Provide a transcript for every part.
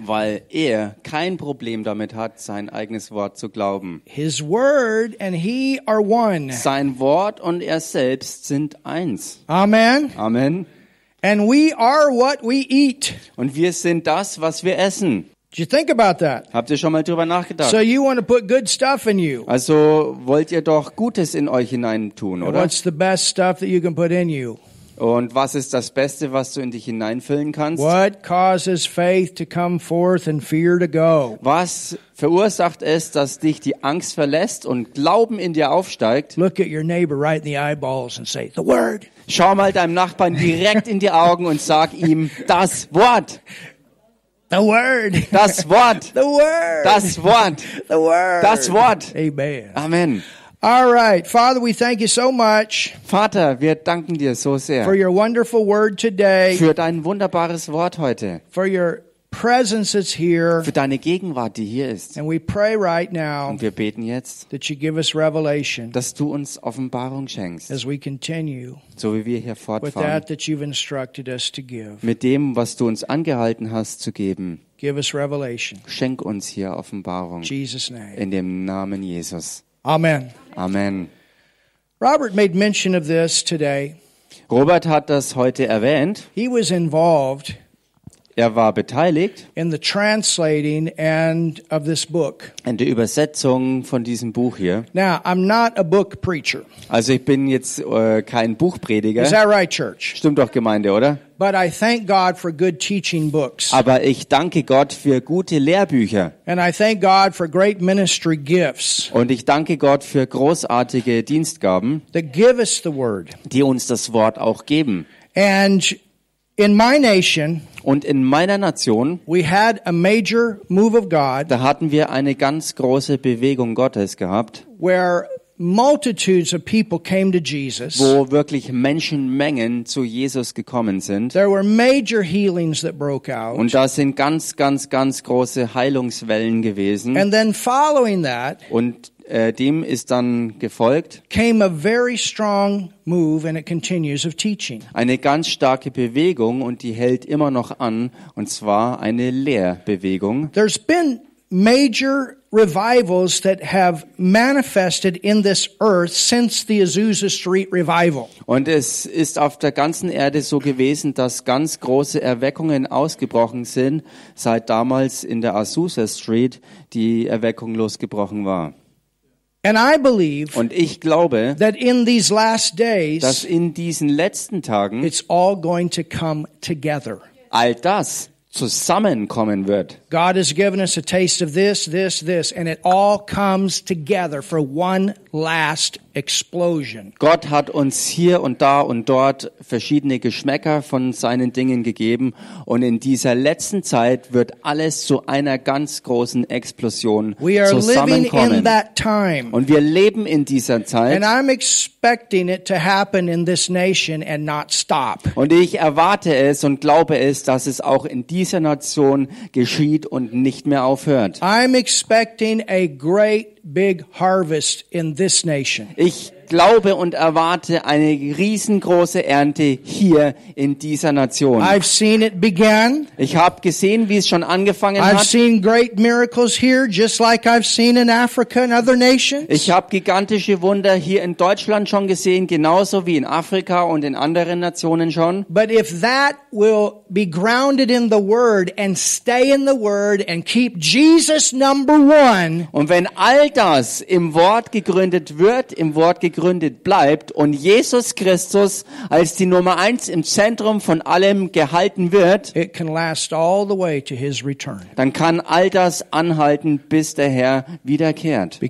weil er kein Problem damit hat, sein eigenes Wort zu glauben. His word and he are one. Sein Wort und er selbst sind eins. Amen. Amen. And we are what we eat. Und wir sind das, was wir essen. Did you think about that? Habt ihr schon mal drüber nachgedacht? So you want to put good stuff in you. Also wollt ihr doch Gutes in euch hineintun, oder? What's the best stuff that you can put in you? Und was ist das Beste, was du in dich hineinfüllen kannst? What causes faith to come forth and fear to go? Was verursacht es, dass dich die Angst verlässt und Glauben in dir aufsteigt? Look at your neighbor right in the eyeballs and say, The word. Schau mal deinem Nachbarn direkt in die Augen und sag ihm das Wort, The word. das Wort, The word. das Wort, the word. das Wort. Amen. Amen. All right. Father, we thank you so much Vater, wir danken dir so for sehr your wonderful word today, für dein wunderbares Wort heute, for your presence that's here. für deine Gegenwart, die hier ist. And we pray right now Und wir beten jetzt, that you give us revelation dass du uns Offenbarung schenkst, as we continue so wie wir hier with fortfahren. that that you've instructed us to give. Mit dem, was du uns angehalten hast zu geben, Give us revelation. schenk uns hier Offenbarung. In Jesus' name. In dem Namen Jesus. Amen. Amen. Robert made mention of this today. Robert hat das heute erwähnt. He was involved Er war beteiligt in the translating and of this book. in der Übersetzung von diesem Buch hier. Now, I'm not a book preacher. Also ich bin jetzt äh, kein Is Buchprediger. that right, church? Stimmt doch, Gemeinde, oder? But I thank God for good teaching books. Aber ich danke Gott für gute Lehrbücher. And I thank God for great ministry gifts Und ich danke Gott für großartige Dienstgaben, that give us the word. die uns das Wort auch geben. And in my nation, Und in meiner Nation, we had a major move of God da hatten wir eine ganz große Bewegung Gottes gehabt, where multitudes of people came to Jesus. wo wirklich Menschenmengen zu Jesus gekommen sind. There were major healings that broke out. Und da sind ganz, ganz, ganz große Heilungswellen gewesen. And then following that Und äh, dem ist dann gefolgt came a very strong move, and it continues, of teaching. eine ganz starke Bewegung und die hält immer noch an, und zwar eine Lehrbewegung. There's been major revivals that have manifested in this earth since the Azusa Street revival. Und es ist auf der ganzen Erde so gewesen, dass ganz große Erweckungen ausgebrochen sind, seit damals in der Azusa Street die Erweckung losgebrochen war. And I believe Und ich glaube, that in these last dass days, in diesen letzten Tagen it's all going to come together. all das zusammenkommen wird. God has given us a taste of this, this, this, and it all comes together for one last explosion. Gott hat uns hier und da und dort verschiedene Geschmäcker von seinen Dingen gegeben und in dieser letzten Zeit wird alles zu einer ganz großen Explosion We are living in zusammenkommen. that time. Und wir leben in dieser Zeit And I'm expecting it to happen in this nation and not stop. und ich erwarte es und glaube es, dass es auch in dieser Nation geschieht und nicht mehr aufhört. I'm expecting a great big harvest in this nation. Ich glaube und erwarte eine riesengroße Ernte hier in dieser Nation. I've seen it begin. Ich habe gesehen, wie es schon angefangen I've hat. seen great miracles here, just like I've seen in Africa and other nations. Ich habe gigantische Wunder hier in Deutschland schon gesehen, genauso wie in Afrika und in anderen Nationen schon. But if that will be grounded in the Word and stay in the Word and keep Jesus number one, Und wenn all das im Wort gegründet wird, im Wort gegründet bleibt und Jesus Christus als die Nummer eins im Zentrum von allem gehalten wird, it can last all the way to His return. dann kann all das anhalten, bis der Herr wiederkehrt.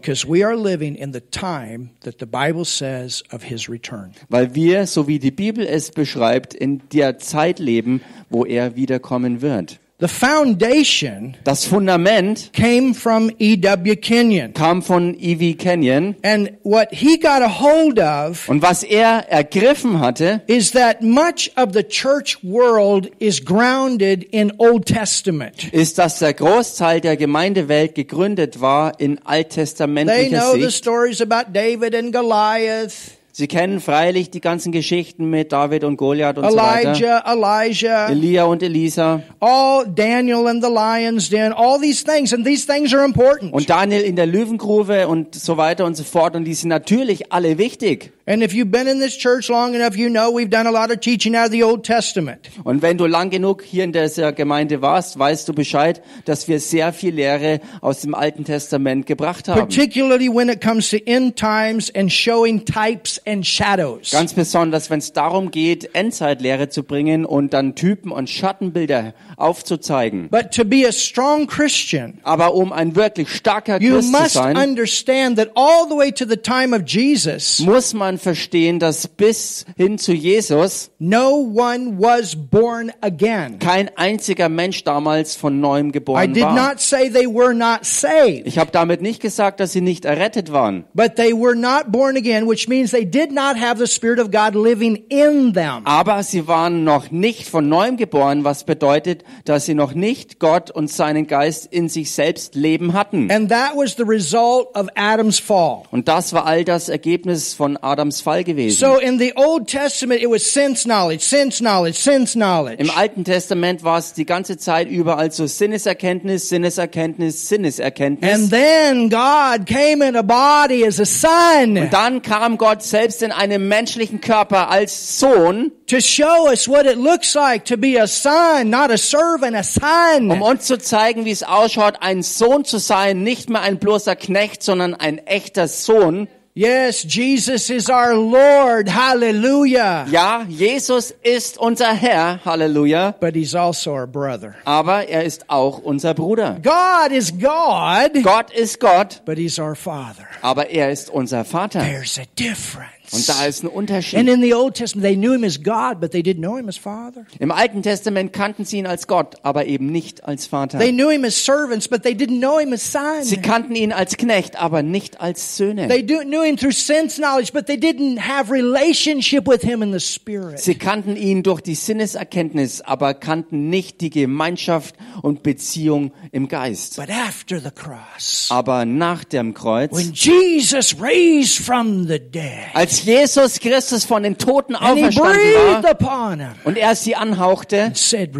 Weil wir, so wie die Bibel es beschreibt, in der Zeit leben, wo er wiederkommen wird. The foundation Das Fundament came from E.W. Kenyon. kam von E.V. Kenyon And what he got a hold of und was er ergriffen hatte, is that much of the church world is grounded in Old Testament. ist, dass der Großteil der Gemeindewelt gegründet war in They alttestamentlicher know the Sicht. stories about David and Goliath. Sie kennen freilich die ganzen Geschichten mit David und Goliath und so weiter. Elijah, Elijah, Elia und Elisa all Daniel in the lion's den, all these things, and these things are important. und Daniel in der Löwengrube und so weiter und so fort. Und die sind natürlich alle wichtig. And if you've been in this church long enough, you know we've done a lot of teaching out of the Old Testament. Und wenn du lang genug hier in dieser Gemeinde warst, weißt du Bescheid, dass wir sehr viel Lehre aus dem Alten Testament gebracht haben. Particularly when it comes to end times and showing types and shadows. Ganz besonders, wenn es darum geht, Endzeitlehre zu bringen und dann Typen und Schattenbilder aufzuzeigen. But to be a strong Christian, Aber um ein wirklich starker you Christ zu must sein, understand that all the way to the time of Jesus, muss man verstehen, dass bis hin zu Jesus no one was born again. kein einziger Mensch damals von neuem I geboren did war. not say they were not saved, Ich habe damit nicht gesagt, dass sie nicht errettet waren. but they were not born again, which means they did not have the Spirit of God living in them. Aber sie waren noch nicht von neuem geboren, was bedeutet, dass sie noch nicht Gott und seinen Geist in sich selbst leben hatten. And that was the result of Adam's fall. Und das war all das Ergebnis von Adams Fall gewesen. So in the Old Testament, it was sense knowledge, sense knowledge, sense knowledge. Im Alten Testament war es die ganze Zeit überall so Sinneserkenntnis, Sinneserkenntnis, Sinneserkenntnis. And then God came in a body as a son Dann kam Gott selbst in einem menschlichen Körper als Sohn, to show us what it looks like to be a son, not a servant, a um son. uns zu zeigen, wie es ausschaut, ein Sohn zu sein, nicht mehr ein bloßer Knecht, sondern ein echter Sohn. Yes, Jesus is our Lord. Hallelujah. Ja, Jesus ist unser Herr, Halleluja, But he's also our brother. aber er ist auch unser Bruder. God is God, Gott ist Gott, but he's our father. aber er ist unser Vater. There's a difference. Und da ist ein Unterschied. And in the Old Testament, they knew him as God, but they didn't know him as Father. Im Alten Testament kannten sie ihn als Gott, aber eben nicht als Vater. They knew him as servants, but they didn't know him as son. Sie kannten ihn als Knecht, aber nicht als Söhne. They do, knew him through sense knowledge, but they didn't have relationship with him in the spirit. Sie kannten ihn durch die Sinneserkenntnis, aber kannten nicht die Gemeinschaft und Beziehung im Geist. But after the cross, Aber nach dem Kreuz, when Jesus raised from the dead, als Jesus Christus von den Toten auferstanden war und er sie anhauchte said,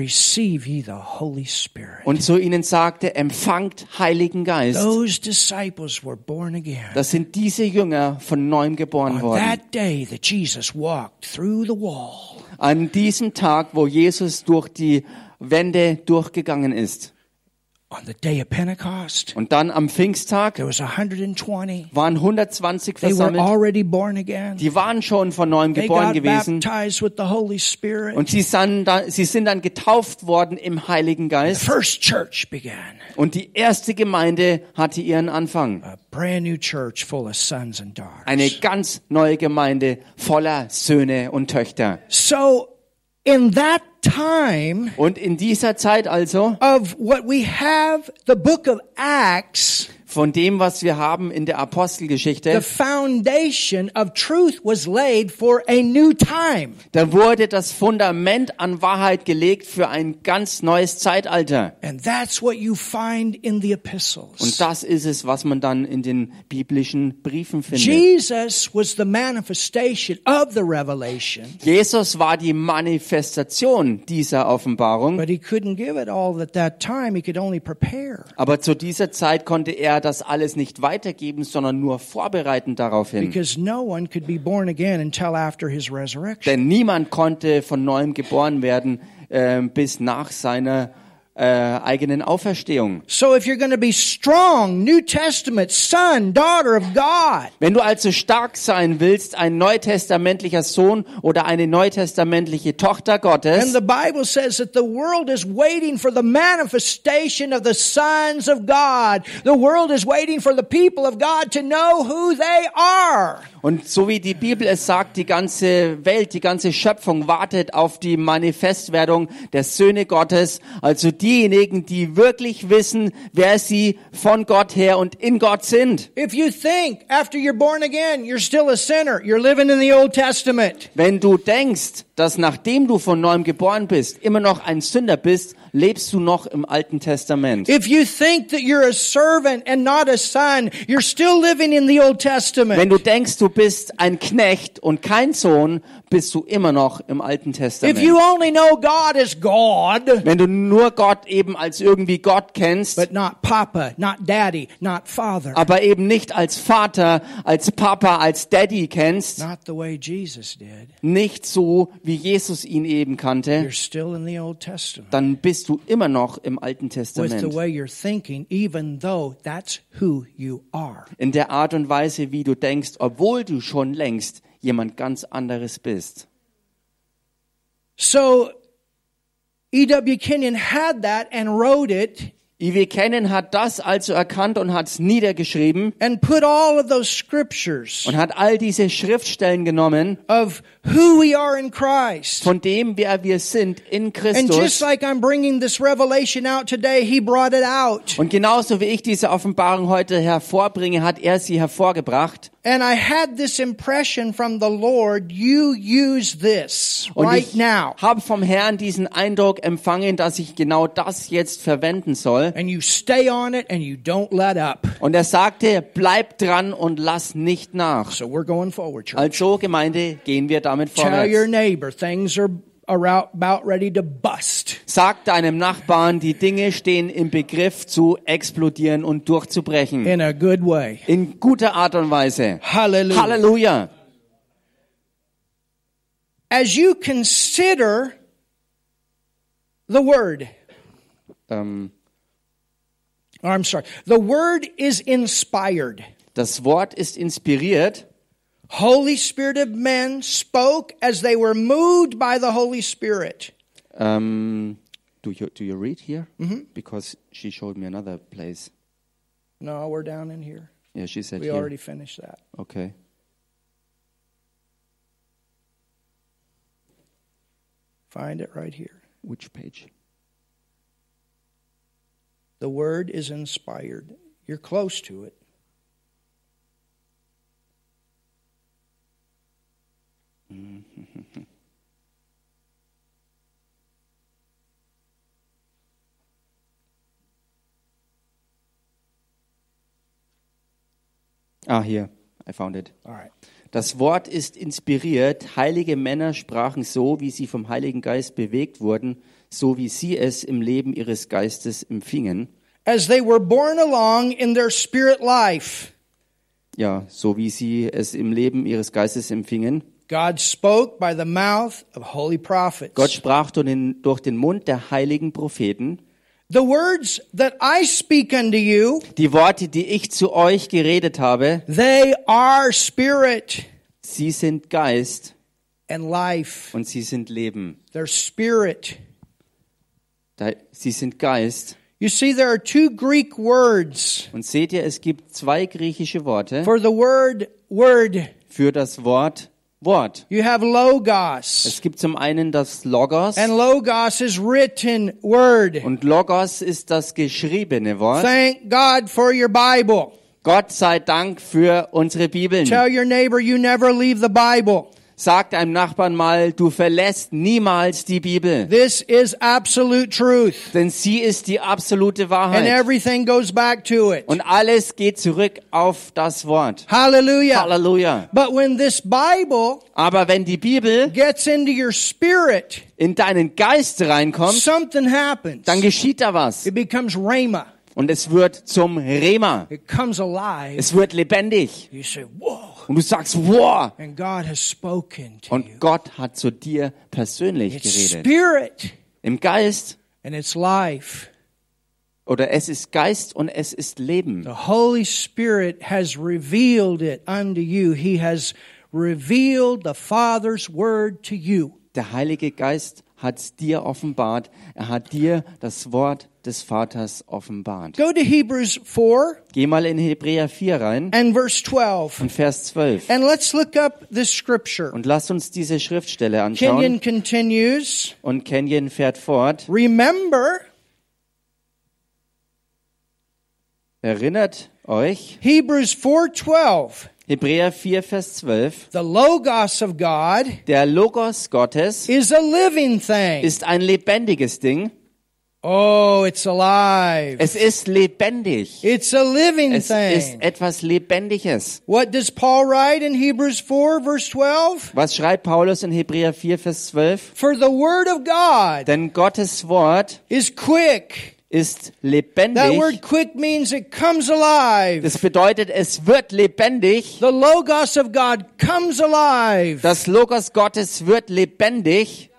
und zu ihnen sagte, empfangt Heiligen Geist. Das sind diese Jünger von neuem geboren worden. An diesem Tag, wo Jesus durch die Wände durchgegangen ist. Und dann am Pfingsttag there was 120. waren 120 They were versammelt. already born again. Die waren schon von neuem They geboren gewesen. baptized with the Holy Spirit. Und sie, san- da- sie sind dann getauft worden im Heiligen Geist. first church began. Und die erste Gemeinde hatte ihren Anfang. A brand new church full of sons and daughters. Eine ganz neue Gemeinde voller Söhne und Töchter. So, in that time Und in dieser Zeit also, of what we have, the book of Acts, von dem, was wir haben in der the Apostelgeschichte, foundation of truth was laid for a new time. da wurde das Fundament an Wahrheit gelegt für ein ganz neues Zeitalter. And that's what you find in the epistles. Und das ist es, was man dann in den biblischen Briefen findet. Jesus was the manifestation of the revelation, Jesus war die Manifestation dieser Offenbarung, but he couldn't give it all at that time. He could only prepare. aber zu dieser Zeit konnte er das alles nicht weitergeben, sondern nur vorbereiten darauf hin. Because no one could be born again until after his resurrection. Denn niemand konnte von neuem geboren werden äh, bis nach seiner äh, eigenen Auferstehung. So if you're going to be strong, New Testament, son, daughter of God, Wenn du also stark sein willst, ein neutestamentlicher Sohn oder eine neutestamentliche Tochter and Gottes, the Bible says that the world is waiting for the manifestation of the sons of God. The world is waiting for the people of God to know who they are. Und so wie die Bibel es sagt, die ganze Welt, die ganze Schöpfung wartet auf die Manifestwerdung der Söhne Gottes, also die diejenigen, die wirklich wissen, wer sie von Gott her und in Gott sind. If you think after you're born again, you're still a sinner, you're living in the Old Testament. Wenn du denkst, dass nachdem du von neuem geboren bist, immer noch ein Sünder bist, lebst du noch im Alten Testament. If you think that you're a servant and not a son, you're still living in the Old Wenn Testament. du denkst, du bist ein Knecht und kein Sohn, bist du immer noch im Alten If Testament. you only know God Wenn du nur Gott eben als irgendwie Gott kennst, but not Papa, not Daddy, not Father, aber eben nicht als Vater, als Papa, als Daddy kennst, not the way Jesus did, nicht so, wie Jesus ihn eben you're kannte, still in the Old Testament. dann bist du immer noch im Alten Testament. way you're thinking, even though that's who you are. In der Art und Weise, wie du denkst, obwohl du schon längst jemand ganz anderes bist. So E.W. Kenyon had that and wrote it I.W. Kenyon hat das also erkannt und hat es niedergeschrieben and put all of those scriptures und hat all diese Schriftstellen genommen of who we are in Christ. von dem, wer wir sind in And just Christus. like I'm bringing this revelation out today, he brought it out. Und genauso wie ich diese Offenbarung heute hervorbringe, hat er sie hervorgebracht. And I had this impression from the Lord, you use this Und right now. habe vom Herrn diesen Eindruck empfangen, dass ich genau das jetzt verwenden soll. And you stay on it and you don't let up. Und er sagte, bleib dran und lass nicht nach. So we're going forward, church. Also Gemeinde, gehen wir damit Tell your vorwärts. neighbor things are about ready to bust. Sag deinem Nachbarn, die Dinge stehen im Begriff zu explodieren und durchzubrechen. in a good way. In guter Art und Weise. Hallelujah. Halleluja. As you consider the word, Ähm, or I'm sorry, the word is inspired. das Wort ist inspiriert. Holy Spirit of men spoke as they were moved by the Holy Spirit. Um, do you do you read here? Because she showed me another place. No, we're down in here. Yeah, she said We here. already finished that. Okay. Find it right here. Which page? The word is inspired. You're close to it. Ah, hier. I found it. All right. Das Wort ist inspiriert. Heilige Männer sprachen so, wie sie vom Heiligen Geist bewegt wurden, so wie sie es im Leben ihres Geistes empfingen. As they were borne along in their spirit life, Ja, so wie sie es im Leben ihres Geistes empfingen. God spoke by the mouth of holy prophets. Gott sprach durch den, Mund der heiligen Propheten. The words that I speak unto you, Die Worte, die ich zu euch geredet habe, they are spirit sie sind Geist and life. und sie sind Leben. They're spirit. Sie sind Geist. You see, there are two Greek words Und seht ihr, es gibt zwei griechische Worte for the word word. für das Wort Wort. You have logos. Es gibt zum einen das Logos And logos is written word. und Logos ist das geschriebene Wort. Thank God for your Bible. Gott sei Dank für unsere Bibeln. Tell your neighbor you never leave the Bible. Sag deinem Nachbarn mal, du verlässt niemals die Bibel. This is absolute truth. Denn sie ist die absolute And Wahrheit. everything goes back to it. Und alles geht zurück auf das Wort. Hallelujah. Halleluja. But when this Bible Aber wenn die Bibel gets into your spirit, in deinen Geist reinkommt, something happens. dann geschieht da was. It becomes rhema. Und es wird zum Rema. It comes alive. Es wird lebendig. You say, whoa. Und du sagst, wow. Und Gott hat zu dir persönlich geredet. Im Geist. and it's life. Oder es ist Geist und es ist Leben. The Holy Spirit has revealed it unto you. He has revealed the Father's word to you. Der Heilige Geist hat es dir offenbart. Er hat dir das Wort des Vaters offenbart. Go to Hebrews 4. Geh mal in Hebräer 4 rein. And verse 12. Und Vers 12. And let's look up this scripture. Und lass uns diese Schriftstelle anschauen. Kenyon continues. Und Kenyon fährt fort. Remember. Erinnert euch, Hebrews 4:12. Hebräer 4, Vers 12, The logos of God der Logos Gottes is a living thing. ist ein lebendiges Ding. Oh, it's alive. Es ist lebendig. It's a living Es ist thing. etwas Lebendiges. What does Paul write in Hebrews 4 verse 12? Was schreibt Paulus in Hebräer 4, Vers 12? For the word of God Denn Gottes Wort is quick. Ist That lebendig. word quick means it comes alive. Das bedeutet, es wird lebendig. The logos of God comes alive. Das Logos Gottes wird lebendig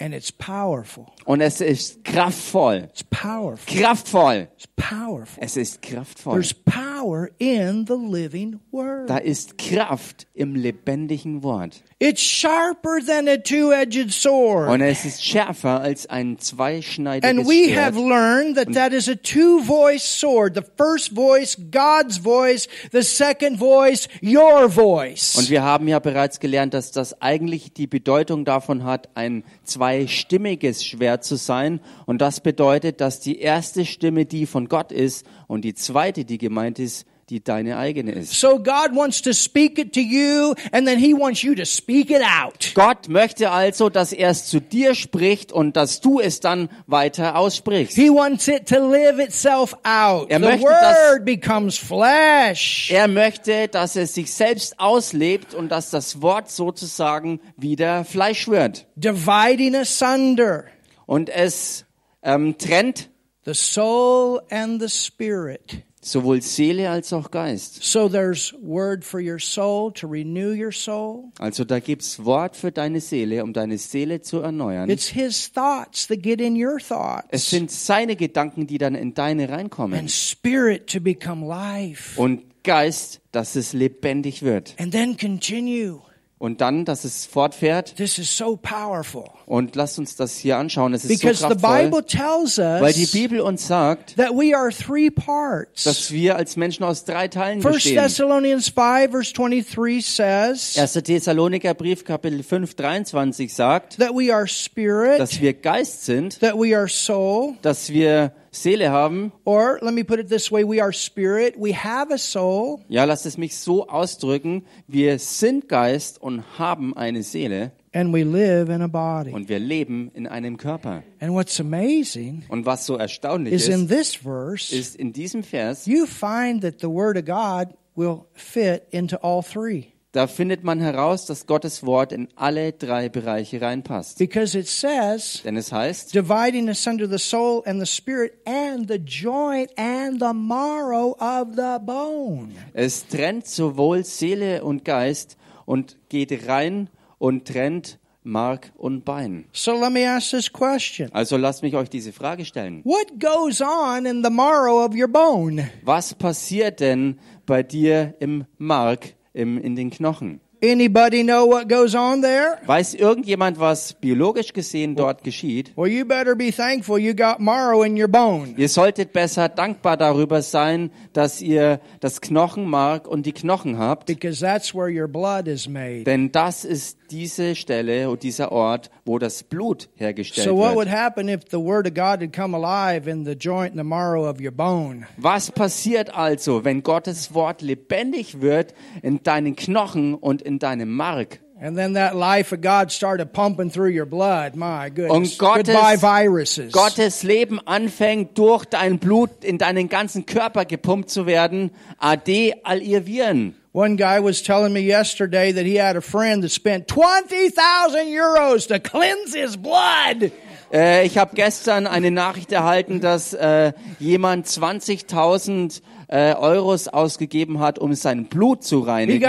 And it's powerful. Und es ist kraftvoll. It's powerful. Kraftvoll. It's powerful. Es ist kraftvoll. There's power in the living word. Da ist Kraft im lebendigen Wort. It's sharper than a two-edged sword. Und es ist schärfer als ein zweischneidiges And we have Schwert. learned that that is a two-voice sword. The first voice, God's voice. The second voice, your voice. Und wir haben ja bereits gelernt, dass das eigentlich die Bedeutung davon hat, ein zweistimmiges Schwert zu sein. Und das bedeutet, dass die erste Stimme die von Gott ist und die zweite, die gemeint ist, die deine eigene ist. So God wants to speak it to you and then he wants you to speak it out. Gott möchte also, dass er es zu dir spricht und dass du es dann weiter aussprichst. He wants it to live itself out. Er the möchte, dass- word becomes flesh. Er möchte, dass es sich selbst auslebt und dass das Wort sozusagen wieder Fleisch wird. dividing asunder Und es ähm, trennt the soul and the spirit. sowohl Seele als auch Geist. So there's word for your soul to renew your soul. Also da gibt's Wort für deine Seele, um deine Seele zu erneuern. It's his thoughts that get in your Es thoughts. sind seine Gedanken, die dann in deine reinkommen. And spirit to become life. Und Geist, dass es lebendig wird. And then continue. Und dann, dass es fortfährt. This is so powerful. Und lasst uns das hier anschauen. Es ist Because so the kraftvoll, Bible tells weil die Bibel uns sagt, that we are three parts. dass wir als Menschen aus drei Teilen bestehen. Thessalonians 5 verse 23 says 1. Thessaloniker Brief Kapitel 5, 23 sagt, that we are spirit, dass wir Geist sind, that we are soul, dass wir Seele haben. or let me put it this way, we are spirit, we have a soul, Ja, lasst es mich so ausdrücken. Wir sind Geist und haben eine Seele and we live in a body. und wir leben in einem Körper. And what's amazing Und was so erstaunlich is in ist, this verse, ist in diesem Vers, you find that the word of God will fit into all three. Da findet man heraus, dass Gottes Wort in alle drei Bereiche reinpasst. Because it says, Denn es heißt, dividing asunder the soul and the spirit and the joint and the marrow of the bone. es trennt sowohl Seele und Geist und geht rein und trennt Mark und Bein. So let me ask this question. Also lasst mich euch diese Frage stellen. What goes on in the marrow of your bone? Was passiert denn bei dir im Mark, im, in den Knochen? Anybody know what goes on there? Weiß irgendjemand, was biologisch gesehen dort geschieht? Well, you better be thankful you got marrow in your bone. Ihr solltet besser dankbar darüber sein, dass ihr das Knochenmark und die Knochen habt, Because that's where your blood is made. denn das ist diese Stelle und dieser Ort, wo das Blut hergestellt So what would wird. happen if the word of God had come alive in the joint and the marrow of your bone? Was passiert also, wenn Gottes Wort lebendig wird in deinen Knochen und in deinem Mark? And then that life of God started pumping through your blood. My goodness. Und Gottes- Goodbye viruses. Gottes Leben anfängt, durch dein Blut in deinen ganzen Körper gepumpt zu werden. Ade, all ihr Viren. One guy was telling me yesterday that he had a friend that spent 20,000 euros to cleanse his blood. Äh, ich habe gestern eine Nachricht erhalten, dass äh, jemand 20.000 äh, Euros ausgegeben hat, um sein Blut zu reinigen.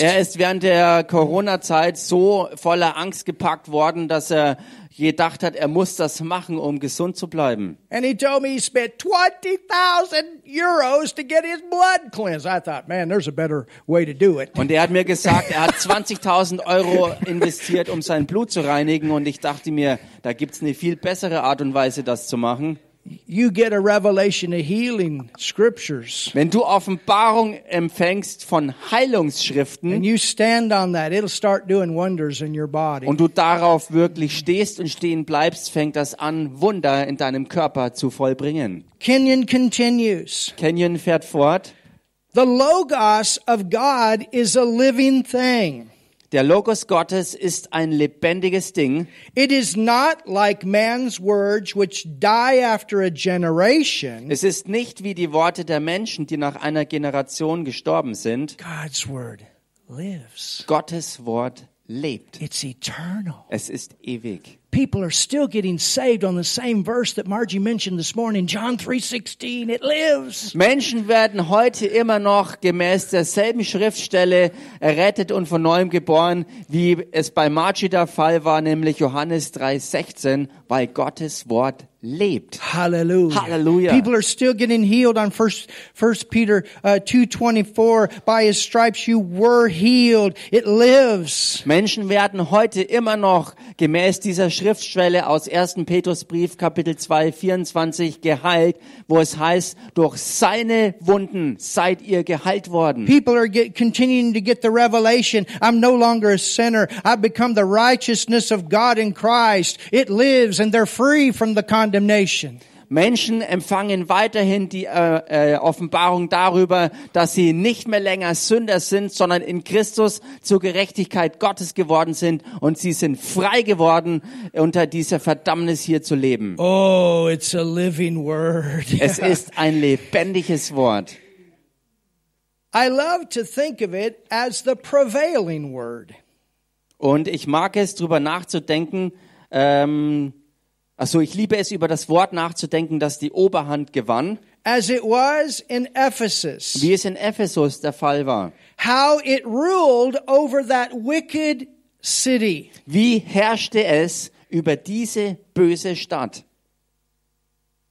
Er ist während der Corona-Zeit so voller Angst gepackt worden, dass er gedacht hat, er muss das machen, um gesund zu bleiben. And he told me he spent 20,000 euros to get his blood cleansed. I thought, man, there's a better way to do it. Und er hat mir gesagt, er hat 20.000 Euro investiert, um sein Blut zu reinigen. Und ich dachte mir, da gibt's eine viel bessere Art und Weise, das zu machen. You get a revelation of healing scriptures Wenn du Offenbarung empfängst von and Heilungsschriften you stand on that, it'll start doing wonders in your body. und du darauf wirklich stehst und stehen bleibst, fängt das an, Wunder in deinem Körper zu vollbringen. Kenyon continues. Kenyon fährt fort. The Logos of God is a living thing. Der Logos Gottes ist ein lebendiges Ding. It is not like man's words which die after a generation. Es ist nicht wie die Worte der Menschen, die nach einer Generation gestorben sind. God's word lives. Gottes Wort lebt. It's eternal. Es ist ewig. People are still getting saved on the same verse that Margie mentioned this morning, John 3:16. It lives. Menschen werden heute immer noch gemäß derselben Schriftstelle errettet und von neuem geboren, wie es bei Marci der Fall war, nämlich Johannes 3,16, weil Gottes Wort lebt. Hallelujah. Hallelujah. People are still getting healed on first, first Peter, uh, 2.24. By his stripes you were healed. It lives. Menschen werden heute immer noch gemäß dieser Schriftstelle aus 1. Petrusbrief Kapitel 2, 24 geheilt, wo es heißt, durch seine Wunden seid ihr geheilt worden. People are get, continuing to get the revelation. I'm no longer a sinner. I've become the righteousness of God in Christ. It lives and they're free from the condemnation. Menschen empfangen weiterhin die äh, äh, Offenbarung darüber, dass sie nicht mehr länger Sünder sind, sondern in Christus zur Gerechtigkeit Gottes geworden sind und sie sind frei geworden, unter dieser Verdammnis hier zu leben. Oh, it's a living word. Es ist ein lebendiges Wort. I love to think of it as the prevailing word. Und ich mag es, drüber nachzudenken. Ähm, also ich liebe es, über das Wort nachzudenken, das die Oberhand gewann, As it was in Ephesus. wie es in Ephesus der Fall war. how it ruled over that wicked city. Wie herrschte es über diese böse Stadt?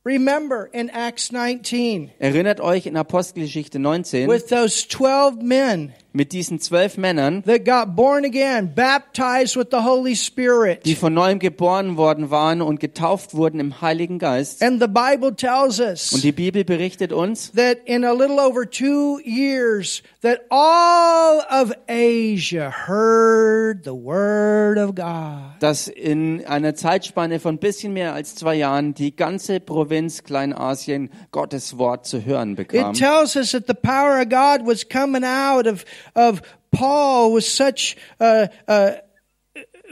Remember in Acts 19 Erinnert euch in Apostelgeschichte 19 with those 12 men mit diesen zwölf Männern, that got born again, baptized with the Holy Spirit. die von neuem geboren worden waren und getauft wurden im Heiligen Geist. And the Bible tells Und die Bibel berichtet uns, that in a little over two years that all of Asia heard the word of God. dass in einer Zeitspanne von bisschen mehr als zwei Jahren die ganze Provinz Kleinasien Gottes Wort zu hören bekam. It tells us that the power of God was coming out of, of Paul with such uh, uh,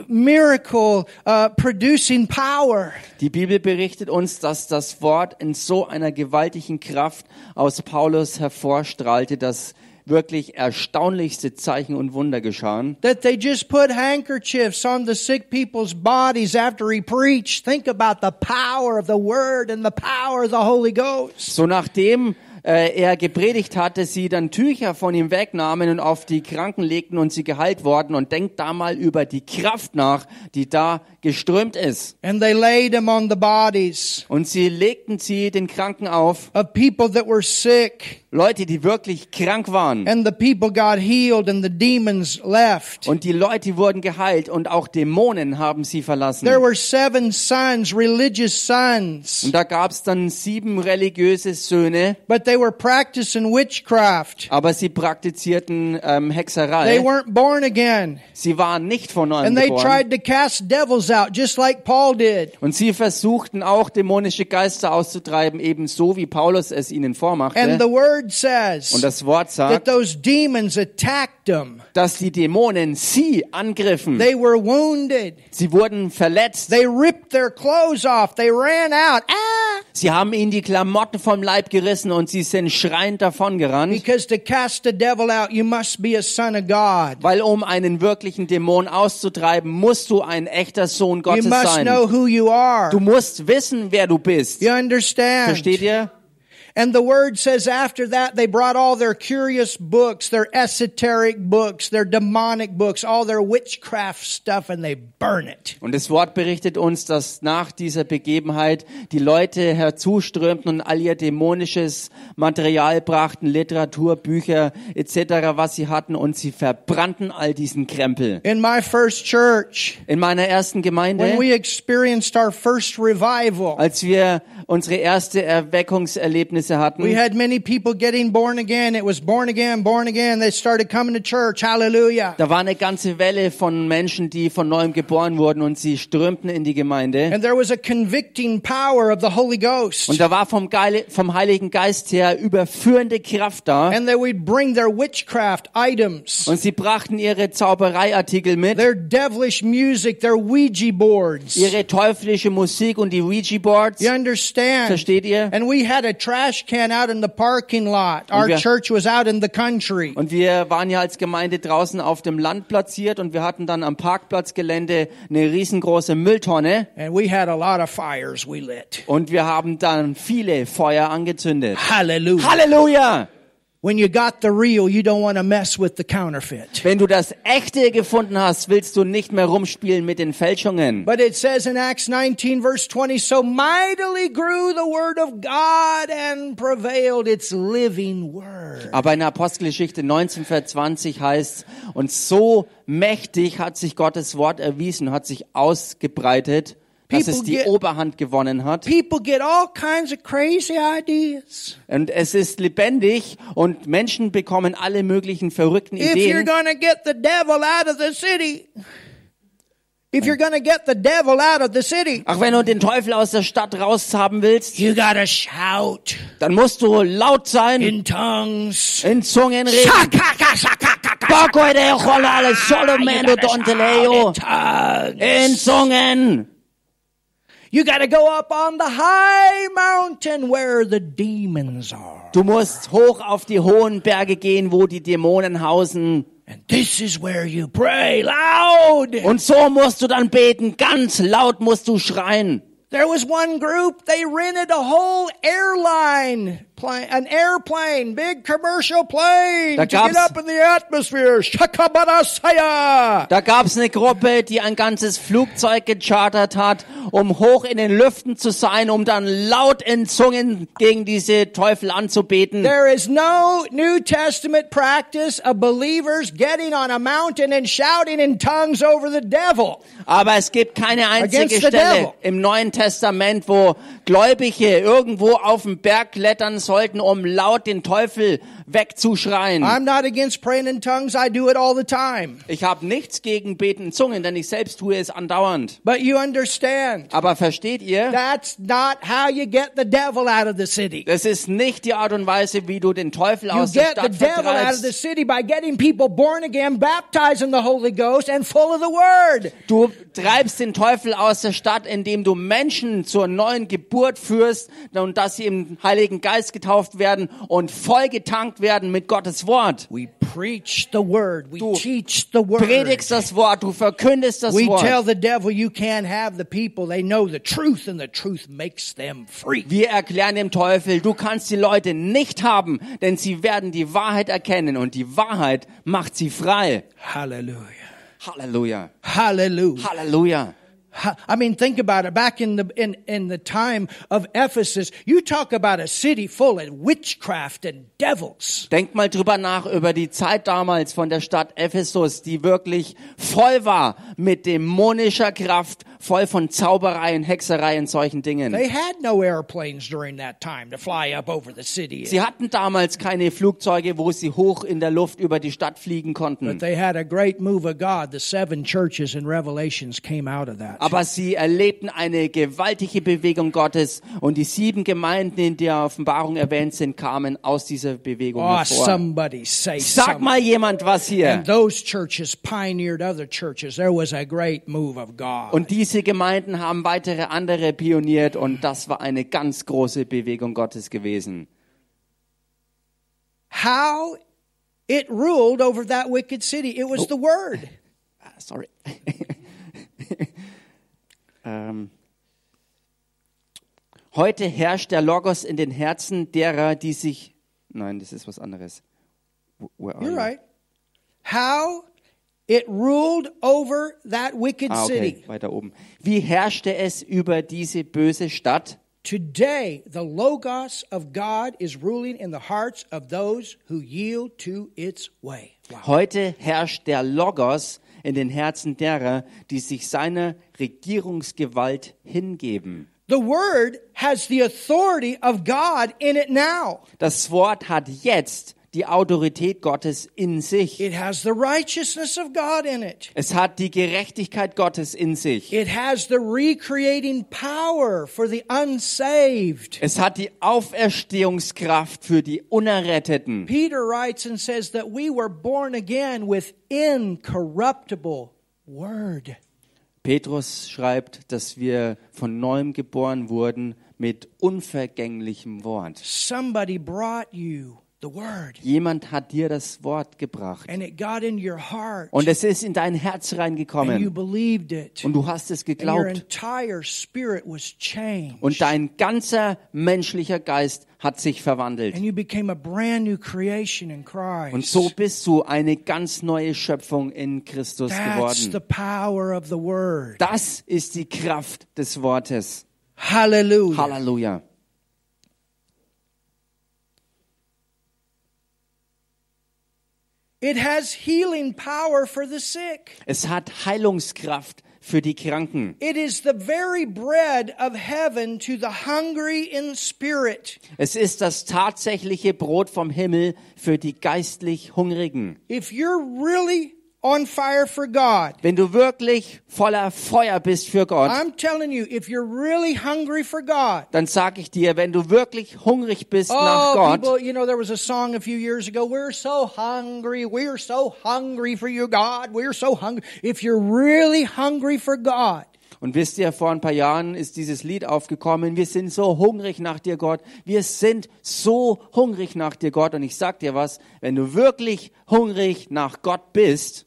miracle uh, producing power. Die Bibel berichtet uns, dass das Wort in so einer gewaltigen Kraft aus Paulus hervorstrahlte, dass wirklich erstaunlichste Zeichen und Wunder geschahen. That they just put handkerchiefs on the sick people's bodies after he preached. Think about the power of the word and the power of the Holy Ghost. So nachdem äh, er gepredigt hatte, sie dann Tücher von ihm wegnahmen und auf die Kranken legten und sie geheilt worden. Und denkt da mal über die Kraft nach, die da geströmt ist. And they laid them on the bodies Und sie legten sie den Kranken auf, of people that were sick. Leute, die wirklich krank waren. And the people got healed and the demons left. Und die Leute wurden geheilt und auch Dämonen haben sie verlassen. There were seven sons, religious sons. Und da gab's dann sieben religiöse Söhne, But they were practicing witchcraft. aber sie praktizierten ähm, They Hexerei. weren't born again. Sie waren nicht von neuem And they geboren. tried to cast devils out just like Paul did. Und sie versuchten auch dämonische Geister auszutreiben, ebenso wie Paulus es ihnen And vormachte. the word Und says das Wort that sagt, those demons attacked them. dass die Dämonen sie angriffen. They were wounded. Sie wurden verletzt. They ripped their clothes off. They ran out. Ah! Sie haben ihnen die Klamotten vom Leib gerissen und sie sind schreiend davongerannt. Because to cast a devil out, you must be a son of God. Weil um einen wirklichen Dämon auszutreiben, musst du ein echter Sohn You Gottes must sein. know who you are. Du musst wissen, wer du bist. You understand? Versteht ihr? And the word says after that, they brought all their curious books, their esoteric books, their demonic books, all their witchcraft stuff, and they burn it. Und das Wort berichtet uns, dass nach dieser Begebenheit die Leute herzuströmten und all ihr dämonisches Material brachten, Literatur, Bücher etc., was sie hatten, und sie verbrannten all diesen Krempel. In my first church, In meiner ersten when Gemeinde, we experienced our first revival, als wir unsere erste Erweckungserlebnisse we hatten, had many people getting born again. It was born again, born again. They started coming to church. Hallelujah. da war eine ganze Welle von Menschen, die von neuem geboren wurden und sie strömten in die Gemeinde. And there was a convicting power of the Holy Ghost. Und da war vom, Geile, vom Heiligen Geist her überführende Kraft da. And they would bring their witchcraft items, Und sie brachten ihre Zaubereiartikel mit, their devilish music, their Ouija boards. ihre teuflische Musik und die Ouija-Boards. You understand? Versteht ihr? And we had a trash can out in the parking lot. Our wir- church was out in the country. Und wir waren ja als Gemeinde draußen auf dem Land platziert und wir hatten dann am Parkplatzgelände eine riesengroße Mülltonne And we had a lot of fires we lit. und wir haben dann viele Feuer angezündet. Hallelujah. Halleluja! When you got the real, you don't want to mess with the counterfeit. Wenn du das Echte gefunden hast, willst du nicht mehr rumspielen mit den Fälschungen. But it says in Acts 19 verse 20, so mightily grew the word of God and prevailed its living word. Aber in Apostelgeschichte 19, Vers 20 heißt, und so mächtig hat sich Gottes Wort erwiesen, hat sich ausgebreitet, dass People es die get- Oberhand gewonnen hat. People get all kinds of crazy ideas. Und es ist lebendig und Menschen bekommen alle möglichen verrückten If you're Ideen. going to get the devil out of the city, if you're to get the devil out of the city, Ach, wenn du den Teufel aus der Stadt raushaben willst, you got to shout dann musst du laut sein, in tongues. in Zungen reden. In Zungen. You got to go up on the high mountain where the demons are. Du musst hoch auf die hohen Berge gehen, wo die Dämonen hausen. And this is where you pray loud. Und so musst du dann beten, ganz laut musst du schreien. There was one group, they rented a whole airline plane, an airplane, big commercial plane Da to get up in the atmosphere. Shakabarasaya. Da gab's eine Gruppe, die ein ganzes Flugzeug gechartert hat, um hoch in den Lüften zu sein, um dann laut in Zungen gegen diese Teufel anzubeten. There is no New Testament practice of believers getting on a mountain and shouting in tongues over the devil. Aber es gibt keine einzige Stelle im Neuen Testament, wo Gläubige irgendwo auf den Berg klettern sollten, um laut den Teufel wegzuschreien. I'm not against praying in tongues. I do it all the time. Ich habe nichts gegen Beten in Zungen, denn ich selbst tue es andauernd. But you understand, Aber versteht ihr? that's not how you get the devil out of the city. Das ist nicht die Art und Weise, wie du den Teufel You aus der get the Stadt devil out of the vertreibst. city by getting people born again, baptized in the Holy Ghost, and full of the Word. Du treibst den Teufel aus der Stadt, indem du Menschen zur neuen Geburt führst und dass sie im Heiligen Geist getauft werden und vollgetankt werden mit Gottes Wort. We preach the Word. We Du teach the Word. Predigst das Wort, du verkündest das We tell Wort. the devil you can't have the people. They know the truth, and the truth makes them free. Wir erklären dem Teufel, du kannst die Leute nicht haben, denn sie werden die Wahrheit erkennen und die Wahrheit macht sie frei. Hallelujah. Halleluja. Hallelujah. Halleluja. I mean, think about it. Back in the in, in the time of Ephesus, you talk about a city full of witchcraft and devils. Denk mal drüber nach über die Zeit damals von der Stadt Ephesus, die wirklich voll war mit dämonischer Kraft, voll von Zauberei und Hexerei und solchen Dingen. They had no airplanes during that time to fly up over the city. Sie hatten damals keine Flugzeuge, wo sie hoch in der Luft über die Stadt fliegen konnten. But they had a great move of God. The seven churches in Revelations came out of that. Aber sie erlebten eine gewaltige Bewegung Gottes und die sieben Gemeinden, in der Offenbarung erwähnt sind, kamen aus dieser Bewegung Oh, hervor. somebody say Sag something. mal jemand was hier. And those churches pioneered other churches. There was a great move of God. Und diese Gemeinden haben weitere andere pioniert und das war eine ganz große Bewegung Gottes gewesen. How it ruled over that wicked city. It was the word. Ah, Sorry. ähm. Heute herrscht der Logos in den Herzen derer, die sich. Nein, das ist was anderes. Wh- Where are You're you? right. How it ruled over that wicked Ah, okay, city. weiter oben. Wie herrschte es über diese böse Stadt? Today, the Logos of God is ruling in the hearts of those who yield to its way. Wow. Heute herrscht der Logos in den Herzen derer, die sich seiner Regierungsgewalt hingeben. The Word has the authority of God in it now. Das Wort hat jetzt die Autorität Gottes in sich. It has the righteousness of God in it. Es hat die Gerechtigkeit Gottes in sich. It has the recreating power for the unsaved. Es hat die Auferstehungskraft für die Unerretteten. Peter writes and says that we were born again with incorruptible word. Petrus schreibt, dass wir von neuem geboren wurden mit unvergänglichem Wort. Somebody brought you Jemand hat dir das Wort gebracht and it got in your heart und es ist in dein Herz and you reingekommen believed it. und du hast es And your geglaubt entire spirit was changed. und dein ganzer menschlicher Geist hat sich verwandelt. And you became a brand new creation in Christ. Und so bist du eine ganz neue Schöpfung in Christus geworden. Das ist die Kraft des Wortes. Hallelujah. Halleluja. It has healing power for the sick. Es hat Heilungskraft für die Kranken. It is the very bread of heaven to the hungry in spirit. Es ist das tatsächliche Brot vom Himmel für die geistlich Hungrigen. If you're really on fire for God, Wenn du wirklich voller Feuer bist für Gott, I'm telling you, if you're really hungry for God, dann sag ich dir, wenn du wirklich hungrig bist nach Oh, Gott, people, you know, there was a song a few years ago. We're so hungry. We're so hungry for you, God. We're so hungry. If you're really hungry for God, Und wisst ihr, vor ein paar Jahren ist dieses Lied aufgekommen. Wir sind so hungrig nach dir, Gott. Wir sind so hungrig nach dir, Gott. Und ich sag dir was, wenn du wirklich hungrig nach Gott bist,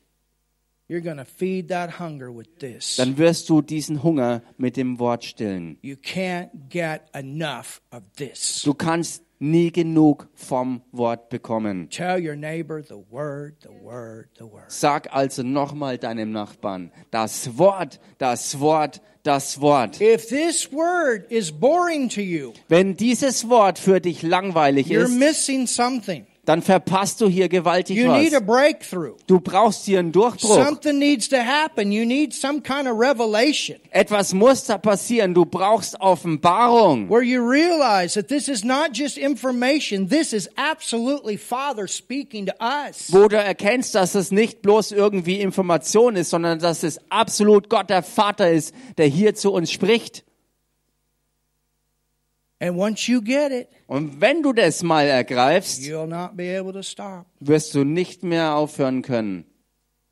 you're to feed that hunger with this. dann wirst du diesen Hunger mit dem Wort stillen. You can't get enough of this. Du kannst nie genug vom Wort bekommen. Tell your neighbor the word, the word, the word. Sag also nochmal deinem Nachbarn, das Wort, das Wort, das Wort. If this word is boring to you, Wenn dieses Wort für dich langweilig you're ist, missing something. Dann verpasst du hier gewaltig You need a was. breakthrough. Du brauchst hier einen Durchbruch. Something needs to happen. You need some kind of revelation. Etwas muss da passieren. Du brauchst Offenbarung. where you realize that this is not just information, this is absolutely Father speaking to us. Wo du erkennst, dass es nicht bloß irgendwie Information ist, sondern dass es absolut Gott der Vater ist, der hier zu uns spricht. And once you get it, Und wenn du das mal ergreifst, you'll not be able to stop. wirst du nicht mehr aufhören können.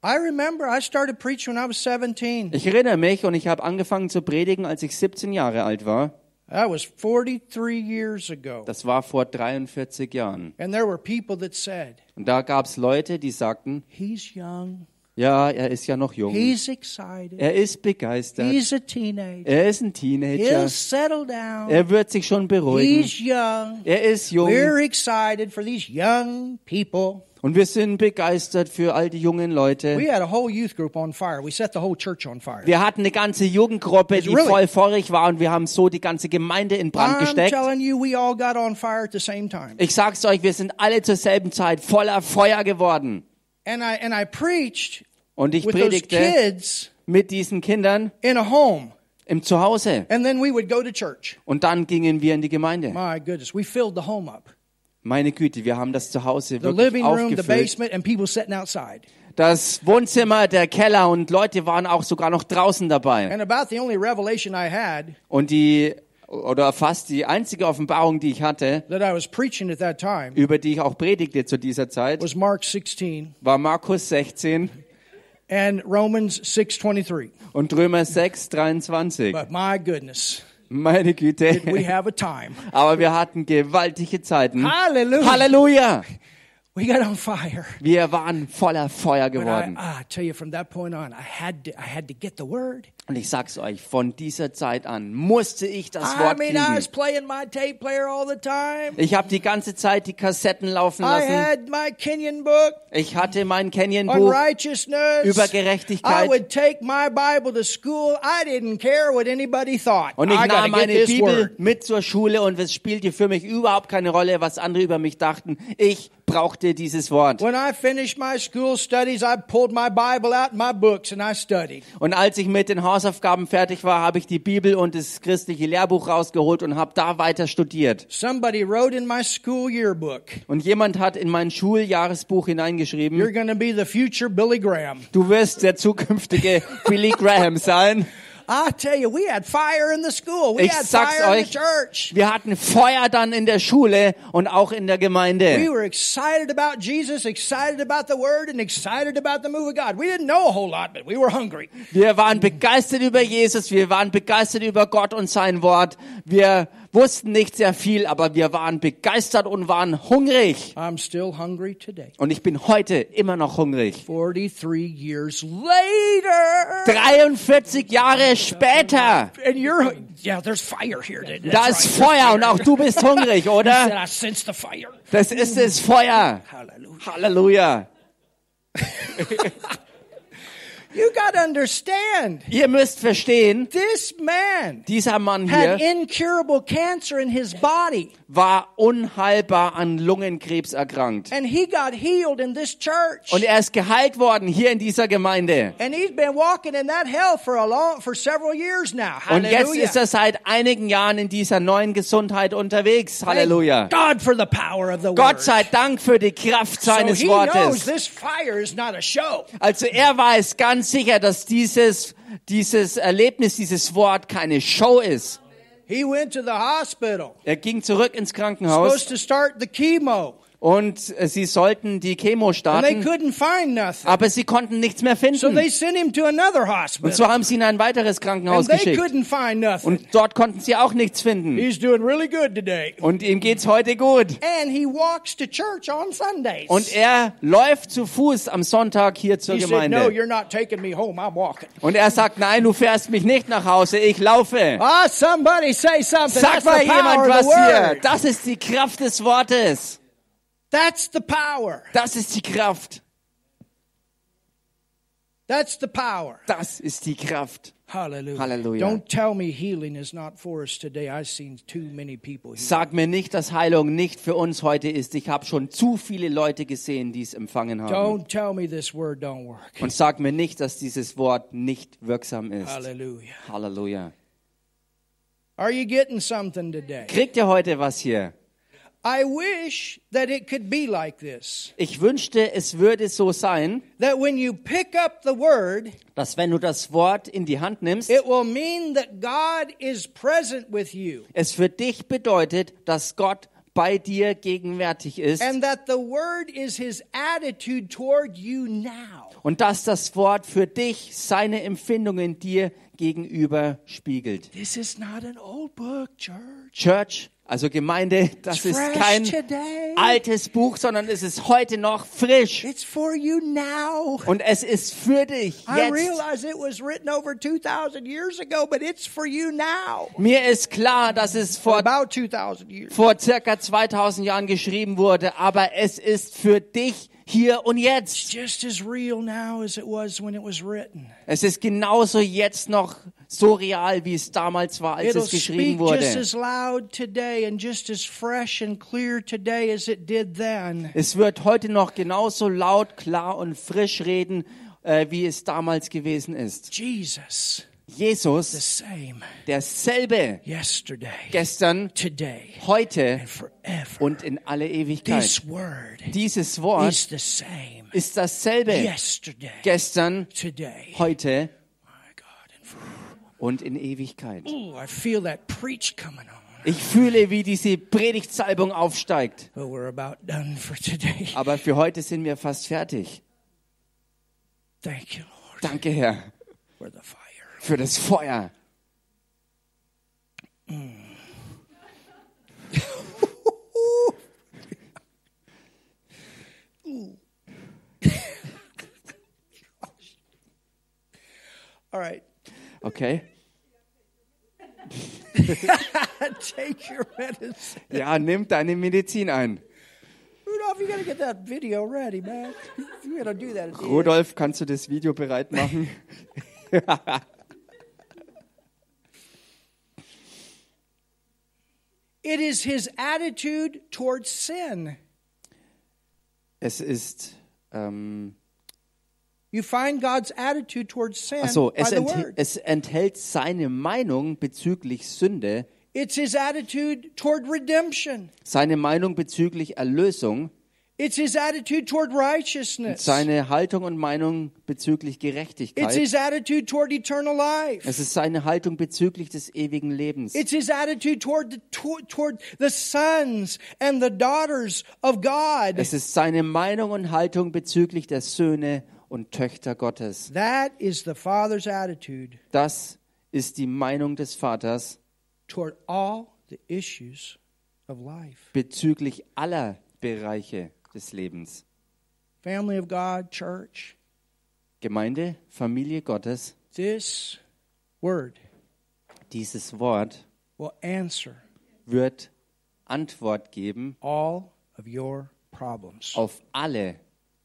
I remember I started preaching when I was 17. Ich erinnere mich und ich habe angefangen zu predigen, als ich 17 Jahre alt war. That was 43 years ago. Das war vor 43 Jahren. And there were people that said, Und da gab es Leute, die sagten, He's young, ja, er ist ja noch jung. he's excited, Er ist begeistert. he's a teenager, Er ist ein he'll Teenager. settle down, Er wird sich schon beruhigen. he's young. Er ist jung. We're excited for these young people. Und wir sind begeistert für all die jungen Leute. Wir hatten eine ganze Jugendgruppe, die Really? voll feurig war und wir haben so die ganze Gemeinde in Brand I'm gesteckt. you. Ich sag's euch, wir sind alle zur selben Zeit voller Feuer geworden. And I and I preached Und ich with those predigte kids mit diesen Kindern in a home, im Zuhause. and then we would go to church. Und dann gingen wir in die Gemeinde. My goodness, we filled the home up. Meine Güte, wir haben das Zuhause The wirklich living room, the aufgefüllt. basement, and people sitting outside. Das Wohnzimmer, der Keller und Leute waren auch sogar noch draußen dabei. And about the only revelation I had Und die, oder fast die einzige Offenbarung, die ich hatte, that I was preaching at that time über die ich auch predigte zu dieser Zeit, was Mark 16 war Markus 16 and Romans 6:23. und Römer 6, 23. But my goodness, Meine Güte. we have a time. Aber wir hatten gewaltige Zeiten. Hallelujah. Halleluja. We got on fire. Wir waren voller Feuer geworden. I tell you, from that point on, I had to, I had to get the word. Und ich sag's euch, von dieser Zeit an musste ich das I Wort mean, I was kriegen. playing my tape player all the time. Ich habe die ganze Zeit die Kassetten laufen I lassen. had my Kenyon book Ich hatte mein Canyon-Buch righteousness. über I Gerechtigkeit. would take my Bible to school. I didn't care what anybody thought. Und ich nahm meine Bibel mit zur Schule und es spielte für mich überhaupt keine Rolle, was andere über mich dachten. Ich brauchte dieses Wort. When I finished my school studies, I pulled my Bible out and my books and I studied. Und als ich mit den Hausaufgaben fertig war, habe ich die Bibel und das christliche Lehrbuch rausgeholt und habe da weiter studiert. Somebody wrote in my school yearbook, Und jemand hat in mein Schuljahresbuch You're hineingeschrieben, going to be the future Billy Graham. du wirst der zukünftige Billy Graham sein. I tell you, we had fire in the school. We Ich had sag's fire in euch, the church. wir hatten Feuer dann in der Schule und auch in der We Gemeinde. were excited about Jesus, excited about the Word, and excited about the move of God. We didn't know a whole lot, but we were hungry. Wir waren begeistert über Jesus, wir waren begeistert über Gott und sein Wort. Wir wussten nicht sehr viel, aber wir waren begeistert und waren hungrig. I'm still hungry today. Und ich bin heute immer noch hungrig. 43 years later. 43 Jahre später. And you're, yeah, there's fire here. That's Da ist right. Feuer und auch du bist hungrig, He said, oder? I sense the fire. Das ist das Feuer. Hallelujah. Halleluja. You got to understand, Ihr müsst verstehen, this man dieser Mann had hier incurable cancer in his body. war unheilbar an Lungenkrebs erkrankt. And he got healed in this church. Und er ist geheilt worden hier in dieser Gemeinde. And he's been walking in that hell for a long, for several years now. Und jetzt Hallelujah. ist er seit einigen Jahren in dieser neuen Gesundheit unterwegs. Halleluja. Thank God for the power of the Gott word. sei Dank für die Kraft so seines he knows Wortes. this fire is not a show. Also er weiß ganz sicher, dass dieses, dieses Erlebnis, dieses Wort keine Show ist. He went to the hospital. Er ging zurück ins Krankenhaus Und äh, sie sollten die Chemo starten, couldn't find nothing. aber sie konnten nichts mehr So finden. they sent him to another Und so haben sie ihn in ein weiteres And Krankenhaus geschickt. Und dort konnten sie auch nichts finden. He's doing really good today. Und ihm geht's heute gut. And he walks to church on Sundays. Und er läuft zu Fuß am Sonntag hier zur he said, No, Gemeinde. you're not taking me home. I'm walking. Und er sagt, nein, du fährst mich nicht nach Hause, ich laufe. Ah, somebody say something. Sag That's mal jemand was hier. Das ist die Kraft des Wortes. That's the power. Das ist die Kraft. That's the power. Das ist die Kraft. Hallelujah. Hallelujah. Don't tell me healing is not for us today. I've seen too many people healed. Sag mir nicht, dass Heilung nicht für uns heute ist. Ich habe schon zu viele Leute gesehen, die es empfangen haben. Don't tell me this word don't work. Und sag mir nicht, dass dieses Wort nicht wirksam ist. Hallelujah. Halleluja. Are you getting something today? Kriegt ihr heute was hier? Ich wünschte, es würde so sein, That when you pick up the word, dass wenn du das Wort in die Hand nimmst, it will mean that God is present with you es für dich bedeutet, dass Gott bei dir gegenwärtig ist and that the word is his attitude toward you now. und dass das Wort für dich seine Empfindungen dir gegenüber spiegelt. This is not an old book, church. Church, also Gemeinde, das ist kein today. altes Buch, sondern es ist heute noch frisch It's for you now. und es ist für dich I jetzt. realize it was written over 2,000 years ago, but it's for you now. Mir ist klar, dass es vor about 2,000 years. vor circa 2000 Jahren geschrieben wurde, aber es ist für dich hier und jetzt. Es ist genauso jetzt noch so real, wie es damals war, als It'll es geschrieben wurde. Es wird heute noch genauso laut, klar und frisch reden, äh, wie es damals gewesen ist. Jesus, Jesus, same derselbe yesterday, gestern, today, heute und in alle Ewigkeit. This word Dieses Wort is the same ist dasselbe yesterday, gestern, today. heute und in Ewigkeit. Ooh, I feel that preach coming on. Ich fühle, wie diese Predigtsalbung aufsteigt. But we're about done for today. Aber für heute sind wir fast fertig. Thank you, Lord, Danke, Herr für das Feuer. All. Okay. Take your medicine. Ja, nimm deine Medizin ein. Rudolph, you gotta get that video ready, man. You gotta do that. Rudolf, kannst du das Video bereit machen? It is his attitude towards sin. Es ist, ähm, You find God's attitude towards sin achso, by es, the enthält, word. es enthält seine Meinung bezüglich Sünde, It's his attitude toward redemption. seine Meinung bezüglich Erlösung, It's his attitude toward righteousness. seine Haltung und Meinung bezüglich It's Gerechtigkeit. his attitude toward eternal life. Es ist seine Haltung bezüglich des ewigen Lebens. It's his attitude toward the, toward the sons and the daughters of God. Es ist seine Meinung und Haltung bezüglich der Söhne und Töchter Gottes. That is the Father's attitude Das ist die Meinung des Vaters toward all the issues of life. bezüglich aller Bereiche des Lebens. Family of God, church, Gemeinde, Familie Gottes, this word dieses Wort will answer wird Antwort geben all of your problems. auf alle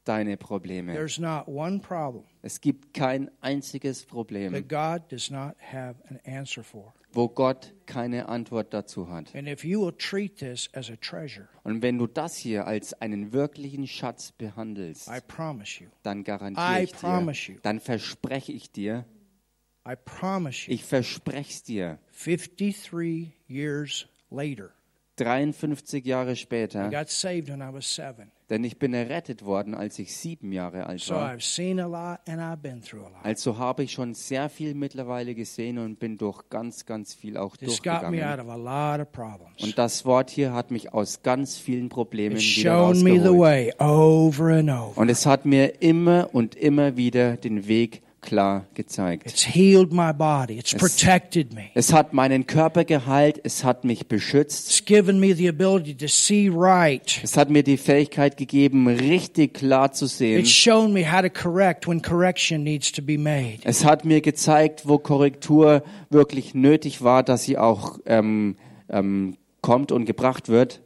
deine Probleme. There's not one problem Es gibt kein einziges Problem, that God does not have an answer for. Wo Gott keine Antwort dazu hat. And if you will treat this as a treasure, Und wenn du das hier als einen wirklichen Schatz behandelst, I promise you, dann garantiere ich dir, promise you. dann verspreche ich dir, ich verspreche es dir, 53 years later, 53 Jahre später, denn ich bin errettet worden, als ich sieben Jahre alt war. Also habe ich schon sehr viel mittlerweile gesehen und bin durch ganz, ganz viel auch This durchgegangen. Und das Wort hier hat mich aus ganz vielen Problemen It's wieder rausgeholt. way over and over. Und es hat mir immer und immer wieder den Weg klar gezeigt. It's healed my body. It's protected me. Es hat meinen Körper geheilt, es hat mich beschützt, It's given me the ability to see right. es hat mir die Fähigkeit gegeben, richtig klar zu sehen. It's shown me how to correct when correction needs to be made. Es hat mir gezeigt, wo Korrektur wirklich nötig war, dass sie auch ähm, ähm, kommt und gebracht wird.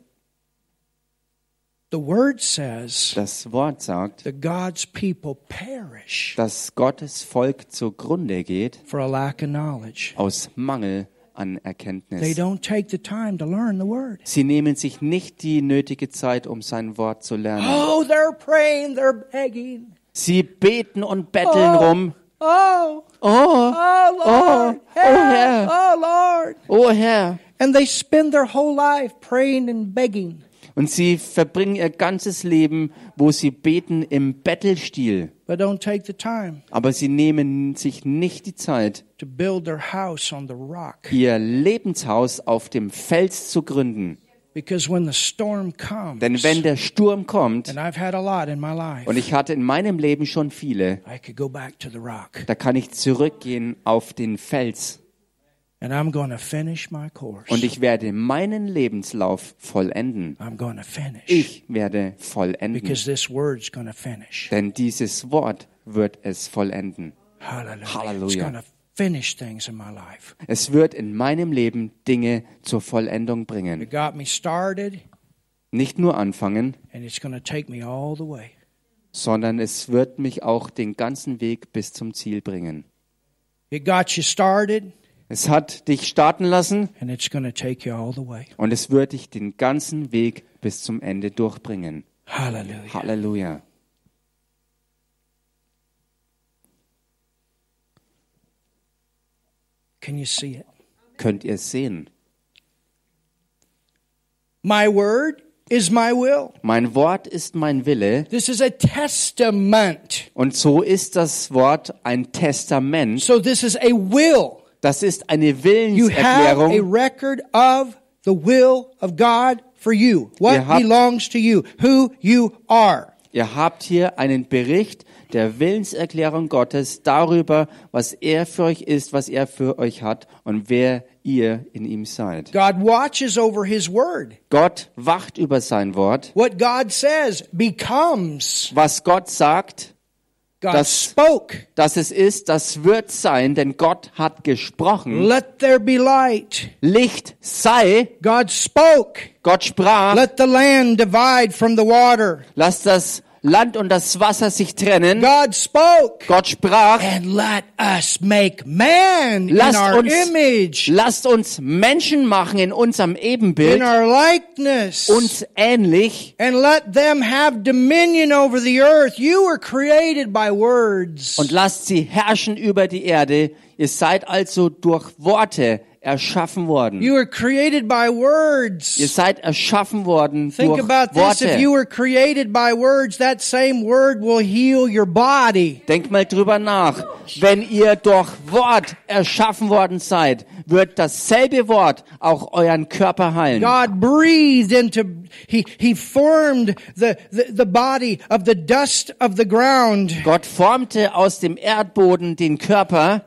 The word says Das Wort sagt, that God's people perish dass Gottes Volk zugrunde geht for a lack of knowledge. aus Mangel an They Erkenntnis. don't take the time to learn the word. Sie nehmen sich nicht die nötige Zeit, um sein Wort zu lernen. Oh, they're praying, they're begging. Sie beten und betteln rum. Oh, Oh, oh, Lord. oh, Herr. oh, Lord. oh Herr. And they spend their whole life praying and begging. Und sie verbringen ihr ganzes Leben, wo sie beten im Bettelstil. but don't take the time Aber sie nehmen sich nicht die Zeit, ihr Lebenshaus auf dem Fels zu gründen. Because when the storm comes, Denn wenn der Sturm kommt, and I've had a lot in my life, und ich hatte in meinem Leben schon viele, I could go back to the rock. da kann ich zurückgehen auf den Fels und ich werde meinen Lebenslauf vollenden. Ich werde vollenden, because this word's going to finish. denn dieses Wort wird es vollenden. Hallelujah. It's Hallelujah. going to finish things in my life. Es wird in meinem Leben Dinge zur Vollendung bringen. It got me started, Nicht nur anfangen, and it's going to take me all the way. sondern es wird mich auch den ganzen Weg bis zum Ziel bringen. It got you started, Es hat dich starten lassen and it's going to take you all the way. und es wird dich den ganzen Weg bis zum Ende durchbringen. Halleluja. Can you see it? Könnt ihr sehen? My word is my will. Mein Wort ist mein Wille This is a testament. und so ist das Wort ein Testament. So this is a will. Das ist eine You have a Willenserklärung. record of the will of God for you. What Ihr habt- belongs to you, who you are. Ihr habt hier einen Bericht der Willenserklärung Gottes darüber, was er für euch ist, was er für euch hat und wer ihr in ihm seid. God watches over his word. Gott wacht über sein Wort. What God says becomes. Was Gott sagt, God Das- spoke. dass es ist, das wird sein, denn Gott hat gesprochen. Let there be light. Licht sei, God spoke. Gott sprach, Let the land divide from the water. lass das Land und das Wasser sich trennen. God spoke. Gott sprach, And let us make man in lasst our uns, image, lasst uns Menschen machen in unserem Ebenbild, in our likeness. uns ähnlich and let them have dominion over the earth. You were created by words. und lasst sie herrschen über die Erde. Ihr seid also durch Worte erschaffen worden. You were created by Ihr words. seid erschaffen worden Think durch about this. If you were created by words, that same word will heal your body. Denkt mal drüber nach. Wenn ihr durch Wort erschaffen worden seid, wird dasselbe Wort auch euren Körper heilen. God breathed into, He, He formed the, the, the body of the dust of the ground. Gott formte aus dem Erdboden den Körper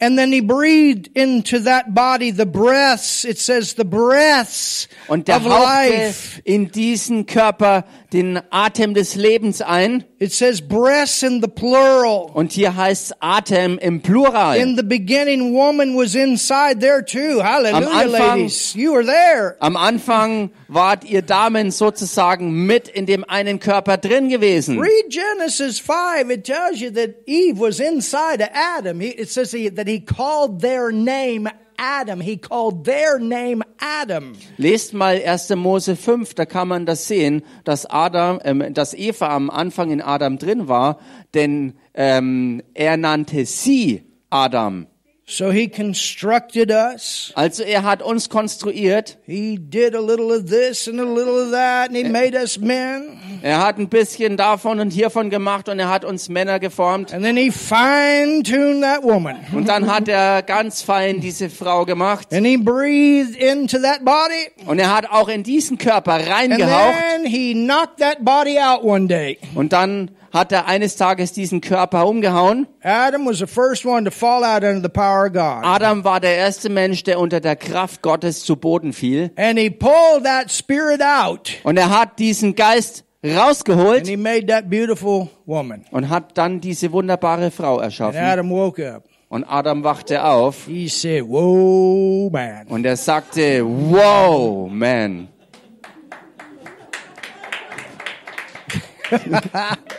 And then He breathed into that body the breaths. It says the breaths und der of life. in diesen Körper den Atem des Lebens ein. It says breaths in the plural. Und hier heißt Atem im Plural. In the beginning, woman was inside there too. Hallelujah, Anfang- ladies. You were there. Am Anfang wart ihr Damen sozusagen mit in dem einen Körper drin gewesen. Read Genesis 5. It tells you that Eve was inside of Adam. He, it says he, that he called their name Adam. He called their name Adam. Lest mal 1. Mose 5, da kann man das sehen, dass Adam, ähm, dass Eva am Anfang in Adam drin war, denn ähm, er nannte sie Adam. So he constructed us. Also er hat uns konstruiert, He did a little of this and a little of that, and he made us men. er hat ein bisschen davon und hiervon gemacht und er hat uns Männer geformt. And then he fine-tuned that woman. Und dann hat er ganz fein diese Frau gemacht And he breathed into that body. und er hat auch in diesen Körper And reingehaucht then he knocked that body out one day. und dann hat er eines Tages diesen Körper umgehauen. Adam was the first one to fall out under the power of God. Adam war der erste Mensch, der unter der Kraft Gottes zu Boden fiel. And he pulled that spirit out. Und er hat diesen Geist And rausgeholt he made that beautiful woman. und hat dann diese wunderbare Frau And erschaffen. Adam woke up. Und Adam wachte auf He said, Whoa, man. und er sagte, wow, man.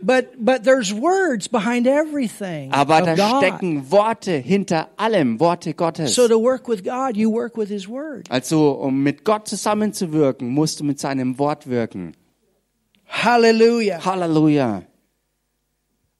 But but there's words behind everything Aber da God. stecken Worte hinter allem, Worte Gottes. So to work with God, you work with His Word. Also, um mit Gott zusammenzuwirken, musst du mit seinem Wort wirken. Hallelujah. Halleluja.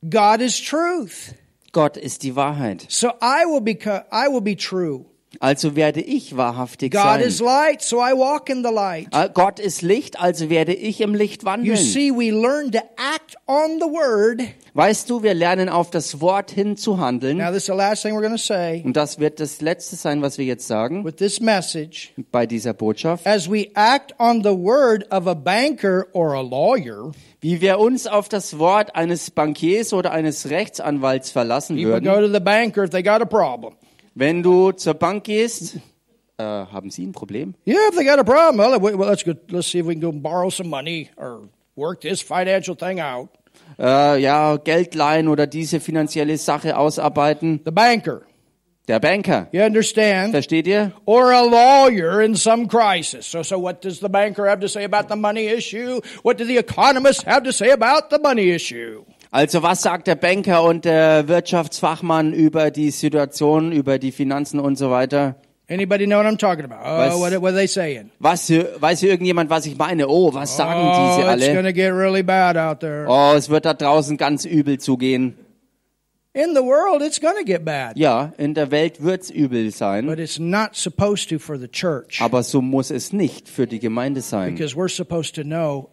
God is truth. Gott ist die Wahrheit. So I will become I will be true. Also werde ich wahrhaftig God is sein. light, so I walk in the light. Äh, Gott ist Licht, also werde ich im Licht You wandeln. see, we learn to act on the word. Weißt du, wir lernen auf das Wort hin zu handeln. Now, this is the last thing we're going to say Und das wird das Letzte sein, was wir jetzt sagen with this message. bei dieser Botschaft. As we act on the word of a banker or a lawyer, Wie wir uns auf das Wort eines Bankiers oder eines Rechtsanwalts verlassen people go würden. to the banker if they got a problem. Wenn du zur Bank gehst, äh, haben Sie ein Problem? Yeah, if they got a problem, well, well, let's go. Let's see if we can go borrow some money or work this financial thing out. Äh, ja, Geld leihen oder diese finanzielle Sache ausarbeiten. The banker, Der Banker. you understand, Versteht ihr? or a lawyer in some crisis. So, so what does the banker have to say about the money issue? What do the economists have to say about the money issue? Also was sagt der Banker und der Wirtschaftsfachmann über die Situation, über die Finanzen und so weiter? Anybody know what I'm talking about? Was- Oh, what, what are they saying? Was, weiß hier irgendjemand, was ich meine? Oh, was sagen oh, diese it's alle? to get really bad out there. Oh, es wird da draußen ganz übel zugehen. In the world, it's going to get bad. Ja, in der Welt wird's übel sein, But it's not supposed to for the church. aber so muss es nicht für die Gemeinde sein. Because we're supposed to know,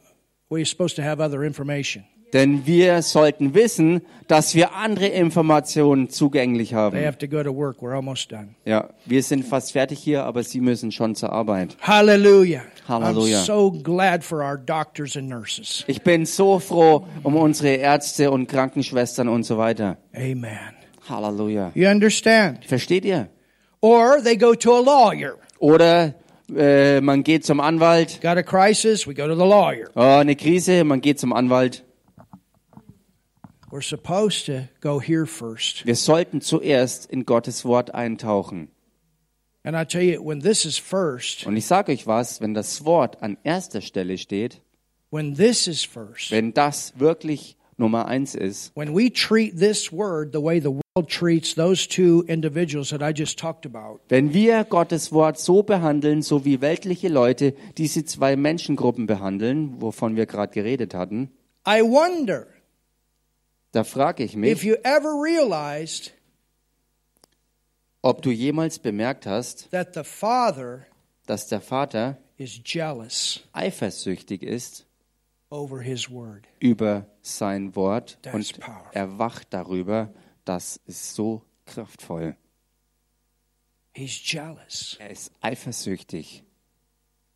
we're supposed to have other information. Denn wir sollten wissen, dass wir andere Informationen zugänglich They haben. have to go to work. We're almost done. Ja, wir sind fast fertig hier, aber Sie müssen schon zur Arbeit. And nurses. Ich bin so froh um unsere Ärzte und Krankenschwestern und so weiter. Amen. Halleluja. You understand? Versteht ihr? Or they go to a lawyer. Oder äh, man geht zum Anwalt. Got a crisis, we go to the lawyer. Oh, eine Krise, man geht zum Anwalt. We're supposed to go here first. Wir sollten zuerst in Gottes Wort eintauchen. And I tell you, when this is first, Und ich sage euch was, wenn das Wort an erster Stelle steht, when this is first, wenn das wirklich Nummer eins ist, when we treat this word the way the world treats those two individuals that I just talked about, wenn wir Gottes Wort so behandeln, so wie weltliche Leute diese zwei Menschengruppen behandeln, wovon wir gerade geredet hatten, I wonder da frage ich if mich, you ever realized ob du jemals bemerkt hast, that the Father dass der Vater is jealous eifersüchtig ist over His word. über sein Wort That's und powerful. er wacht darüber, das ist so kraftvoll. He's jealous. Er ist eifersüchtig.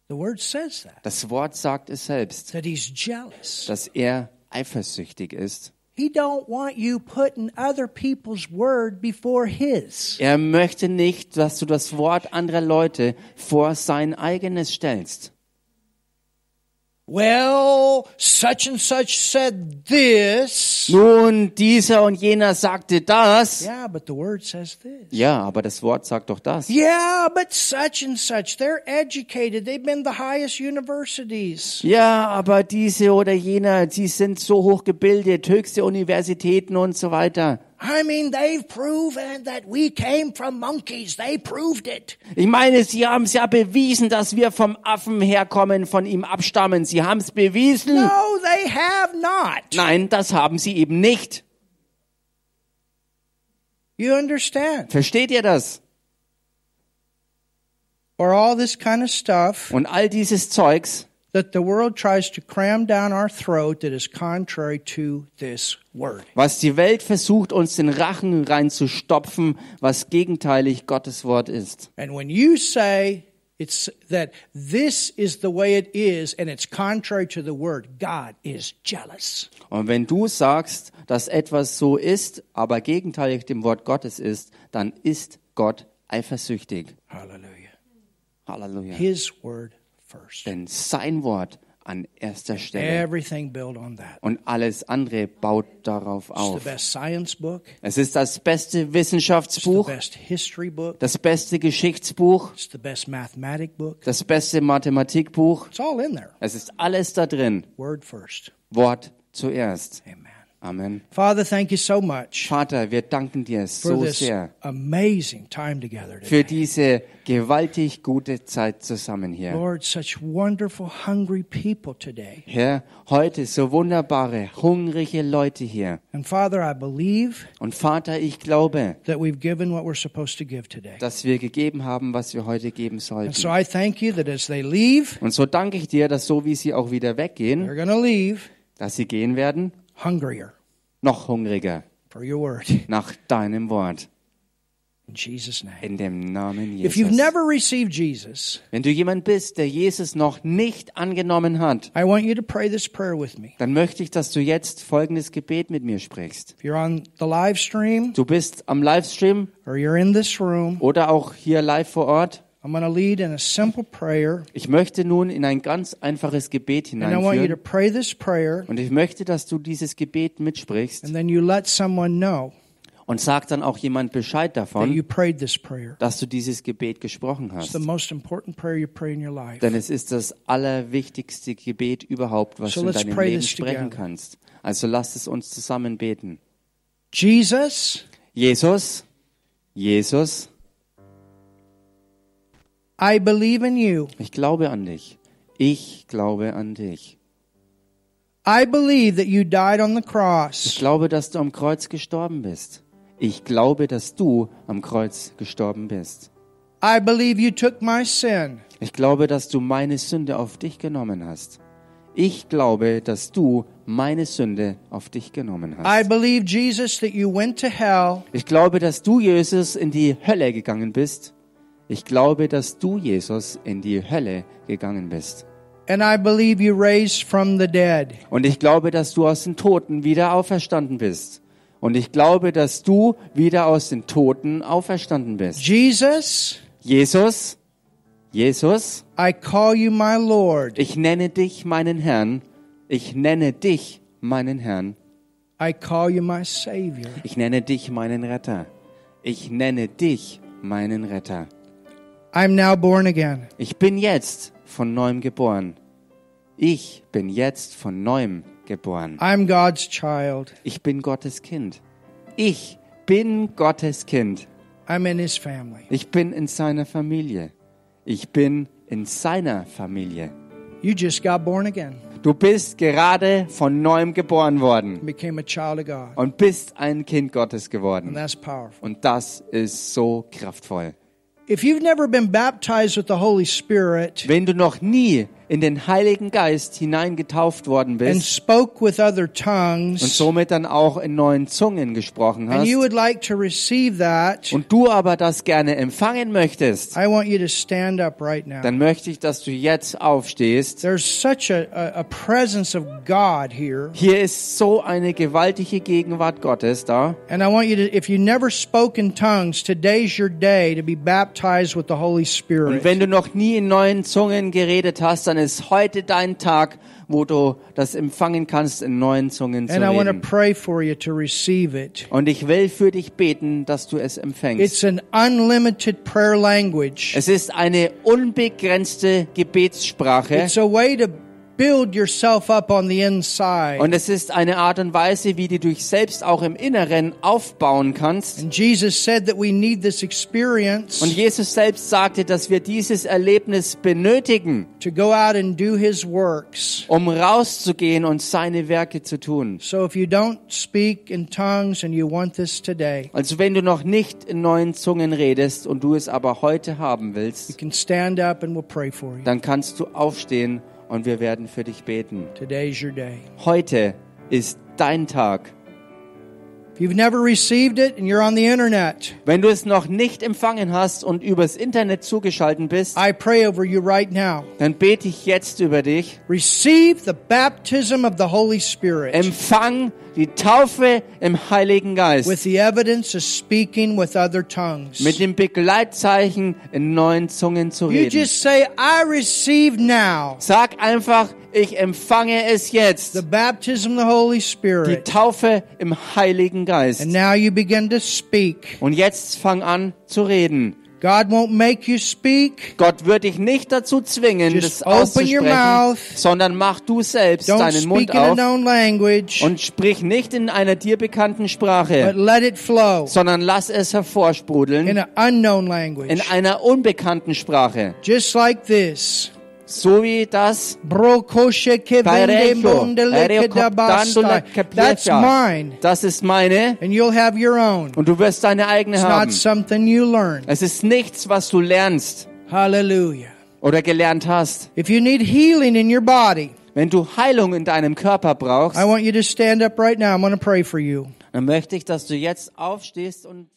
The word says that, Das Wort sagt es selbst, that He's jealous. dass er eifersüchtig ist. He don't want you putting other people's word before His. Er möchte nicht, dass du das Wort anderer Leute vor sein eigenes stellst. Well, such and such said this. Nun, dieser und jener sagte das. Yeah, but the word says this. Ja, aber das Wort sagt doch das. Yeah, but such and such, they're educated. They've been the highest universities. Ja, aber diese oder jener, sie sind so hoch gebildet, höchste Universitäten und so weiter. I mean, they've proven that we came from monkeys. They proved it. Ich meine, sie haben es ja bewiesen, dass wir vom Affen herkommen, von ihm abstammen. Sie haben es bewiesen. No, they have not. Nein, das haben sie eben nicht. You understand? Versteht ihr das? Or all this kind of stuff Und all dieses Zeugs, that the world tries to cram down our throat that is contrary to this word. was die Welt versucht, uns den Rachen reinzustopfen, was gegenteilig Gottes Wort ist. And when you say it's that this is the way it is and it's contrary to the word, God is jealous. Und wenn du sagst, dass etwas so ist, aber gegenteilig dem Wort Gottes ist, dann ist Gott eifersüchtig. Hallelujah. Halleluja. His word first. Denn sein Wort an erster Stelle. Everything built on that. Und alles andere baut darauf It's the auf. best science book. Es ist das beste It's the Wissenschaftsbuch, best history book. das beste Geschichtsbuch, It's the best mathematic book. das beste Mathematikbuch. It's all in there. Es ist alles da drin. Word first. Wort zuerst. Amen. Amen. Father, thank you so much Vater, wir danken dir for so this sehr amazing time together für today. diese gewaltig gute Zeit zusammen hier. Lord, such wonderful, hungry people today. Herr, heute so wunderbare, hungrige Leute hier. And Father, I believe Und Vater, ich glaube, that we've given what we're supposed to give today. dass wir gegeben haben, was wir heute geben And sollten. so I thank you that as they leave, Und so danke ich dir, dass so wie sie auch wieder weggehen, they're going to leave dass sie gehen werden, hungrier noch hungriger for your word. nach deinem Wort. In Jesus' name. In dem Namen If you've Jesus. never received Jesus, Wenn du jemand bist, der Jesus noch nicht angenommen hat, I want you to pray this prayer with me. dann möchte ich, dass du jetzt folgendes Gebet mit mir sprichst. If you're on the live stream Du bist am Livestream or you're in this room, oder auch hier live vor Ort. I'm going to lead in a simple prayer. Ich möchte nun in ein ganz einfaches Gebet And I want you to hineinführen. pray this prayer, Und ich möchte, dass du dieses Gebet mitsprichst and then you let someone know und sag dann auch jemand Bescheid davon, dass du dieses Gebet gesprochen It's hast. the most important prayer you pray in your life. Denn es ist das allerwichtigste Gebet überhaupt, was du in deinem Leben sprechen kannst. Also lasst es uns zusammen beten. Jesus, Jesus, Jesus, I believe in you. ich glaube an dich. Ich glaube an dich. I believe that you died on the Ich cross glaube, dass du am Kreuz gestorben bist. Ich glaube, dass du am Kreuz gestorben bist. I believe you took my sin. Ich glaube, dass du meine Sünde auf dich genommen hast. Ich glaube, dass du meine Sünde auf dich genommen I hast. believe, Jesus, that you went to hell Ich glaube, dass du, Jesus, in die Hölle gegangen bist. Ich glaube, dass du, Jesus, in die Hölle gegangen bist. and I believe you raised from the dead. Und ich glaube, dass du aus den Toten wieder auferstanden bist. Und ich glaube, dass du wieder aus den Toten auferstanden bist. Jesus, Jesus, Jesus, I call you my Lord. ich nenne dich meinen Herrn. Ich nenne dich meinen Herrn. I call you my Savior. Ich nenne dich meinen Retter. Ich nenne dich meinen Retter. I'm now born again. Ich bin jetzt von neuem geboren. Ich bin jetzt von neuem geboren. I'm God's child. Ich bin Gottes Kind. Ich bin Gottes Kind. I'm in His family. Ich bin in seiner Familie. Ich bin in seiner Familie. You just got born again Du bist gerade von neuem geboren worden and became a child of God. und bist ein Kind Gottes And geworden. that's powerful. Und das ist so kraftvoll. If you've never been baptized with the Holy Spirit Wenn du noch nie in den Heiligen Geist hineingetauft worden and bist spoke with other und tongues, somit dann auch in neuen Zungen gesprochen and you hast would like to receive that, und du aber das gerne empfangen möchtest, I want you to stand up right now. dann möchte ich, dass du jetzt aufstehst. There's such a, a, presence of God here. Hier ist so eine gewaltige Gegenwart Gottes da. And I want you to, if you never spoke in tongues, today's your day to be baptized with the Holy Und Spirit. wenn du noch nie in neuen Zungen geredet hast, dann ist heute dein Tag, wo du das empfangen kannst, in neuen Zungen zu reden. pray for you to receive it. Und ich will für dich beten, dass du es empfängst. It's an unlimited prayer language. Es ist eine unbegrenzte Gebetssprache It's a way to build yourself up on the inside. und es ist eine Art und Weise, wie du dich selbst auch im Inneren aufbauen kannst. And Jesus said that we need this experience Und Jesus selbst sagte, dass wir dieses Erlebnis benötigen, to go out and do his works. um rauszugehen und seine Werke zu tun. So if you don't speak in tongues and you want this today, Also wenn du noch nicht in neuen Zungen redest und du es aber heute haben you willst, can stand up and we'll pray for you. dann kannst du aufstehen und wir werden für dich beten. Today's your day. Heute ist dein Tag. If you've never received it and you're on the internet, Wenn du es noch nicht empfangen hast und übers Internet zugeschaltet bist, I pray over you right now. dann bete ich jetzt über dich. Receive the baptism of the Holy Spirit Empfang die Taufe im Heiligen with Geist the evidence of speaking with other tongues. mit dem Begleitzeichen in neuen Zungen zu You reden. just say, I receive now Sag einfach, ich empfange es jetzt. the baptism of the Holy Die Spirit. Taufe im Heiligen Geist. And now you begin to speak. Und jetzt fang an zu reden. God won't make you speak. Gott wird dich nicht dazu zwingen, Just das open your auszusprechen, mouth. sondern mach du selbst Don't deinen Mund auf language, und sprich nicht in einer dir bekannten but Sprache, let it flow sondern lass es hervorsprudeln in in einer unbekannten Sprache. Just like this. So wie das. That's mine. Das ist meine And you'll have your own. und du wirst deine eigene It's haben. not something you learn. Es ist nichts, was du lernst Hallelujah. oder gelernt hast. If you need healing in your body, Wenn du Heilung in deinem Körper brauchst, I want you to stand up right now. I'm going to pray for you. dann möchte ich, dass du jetzt aufstehst und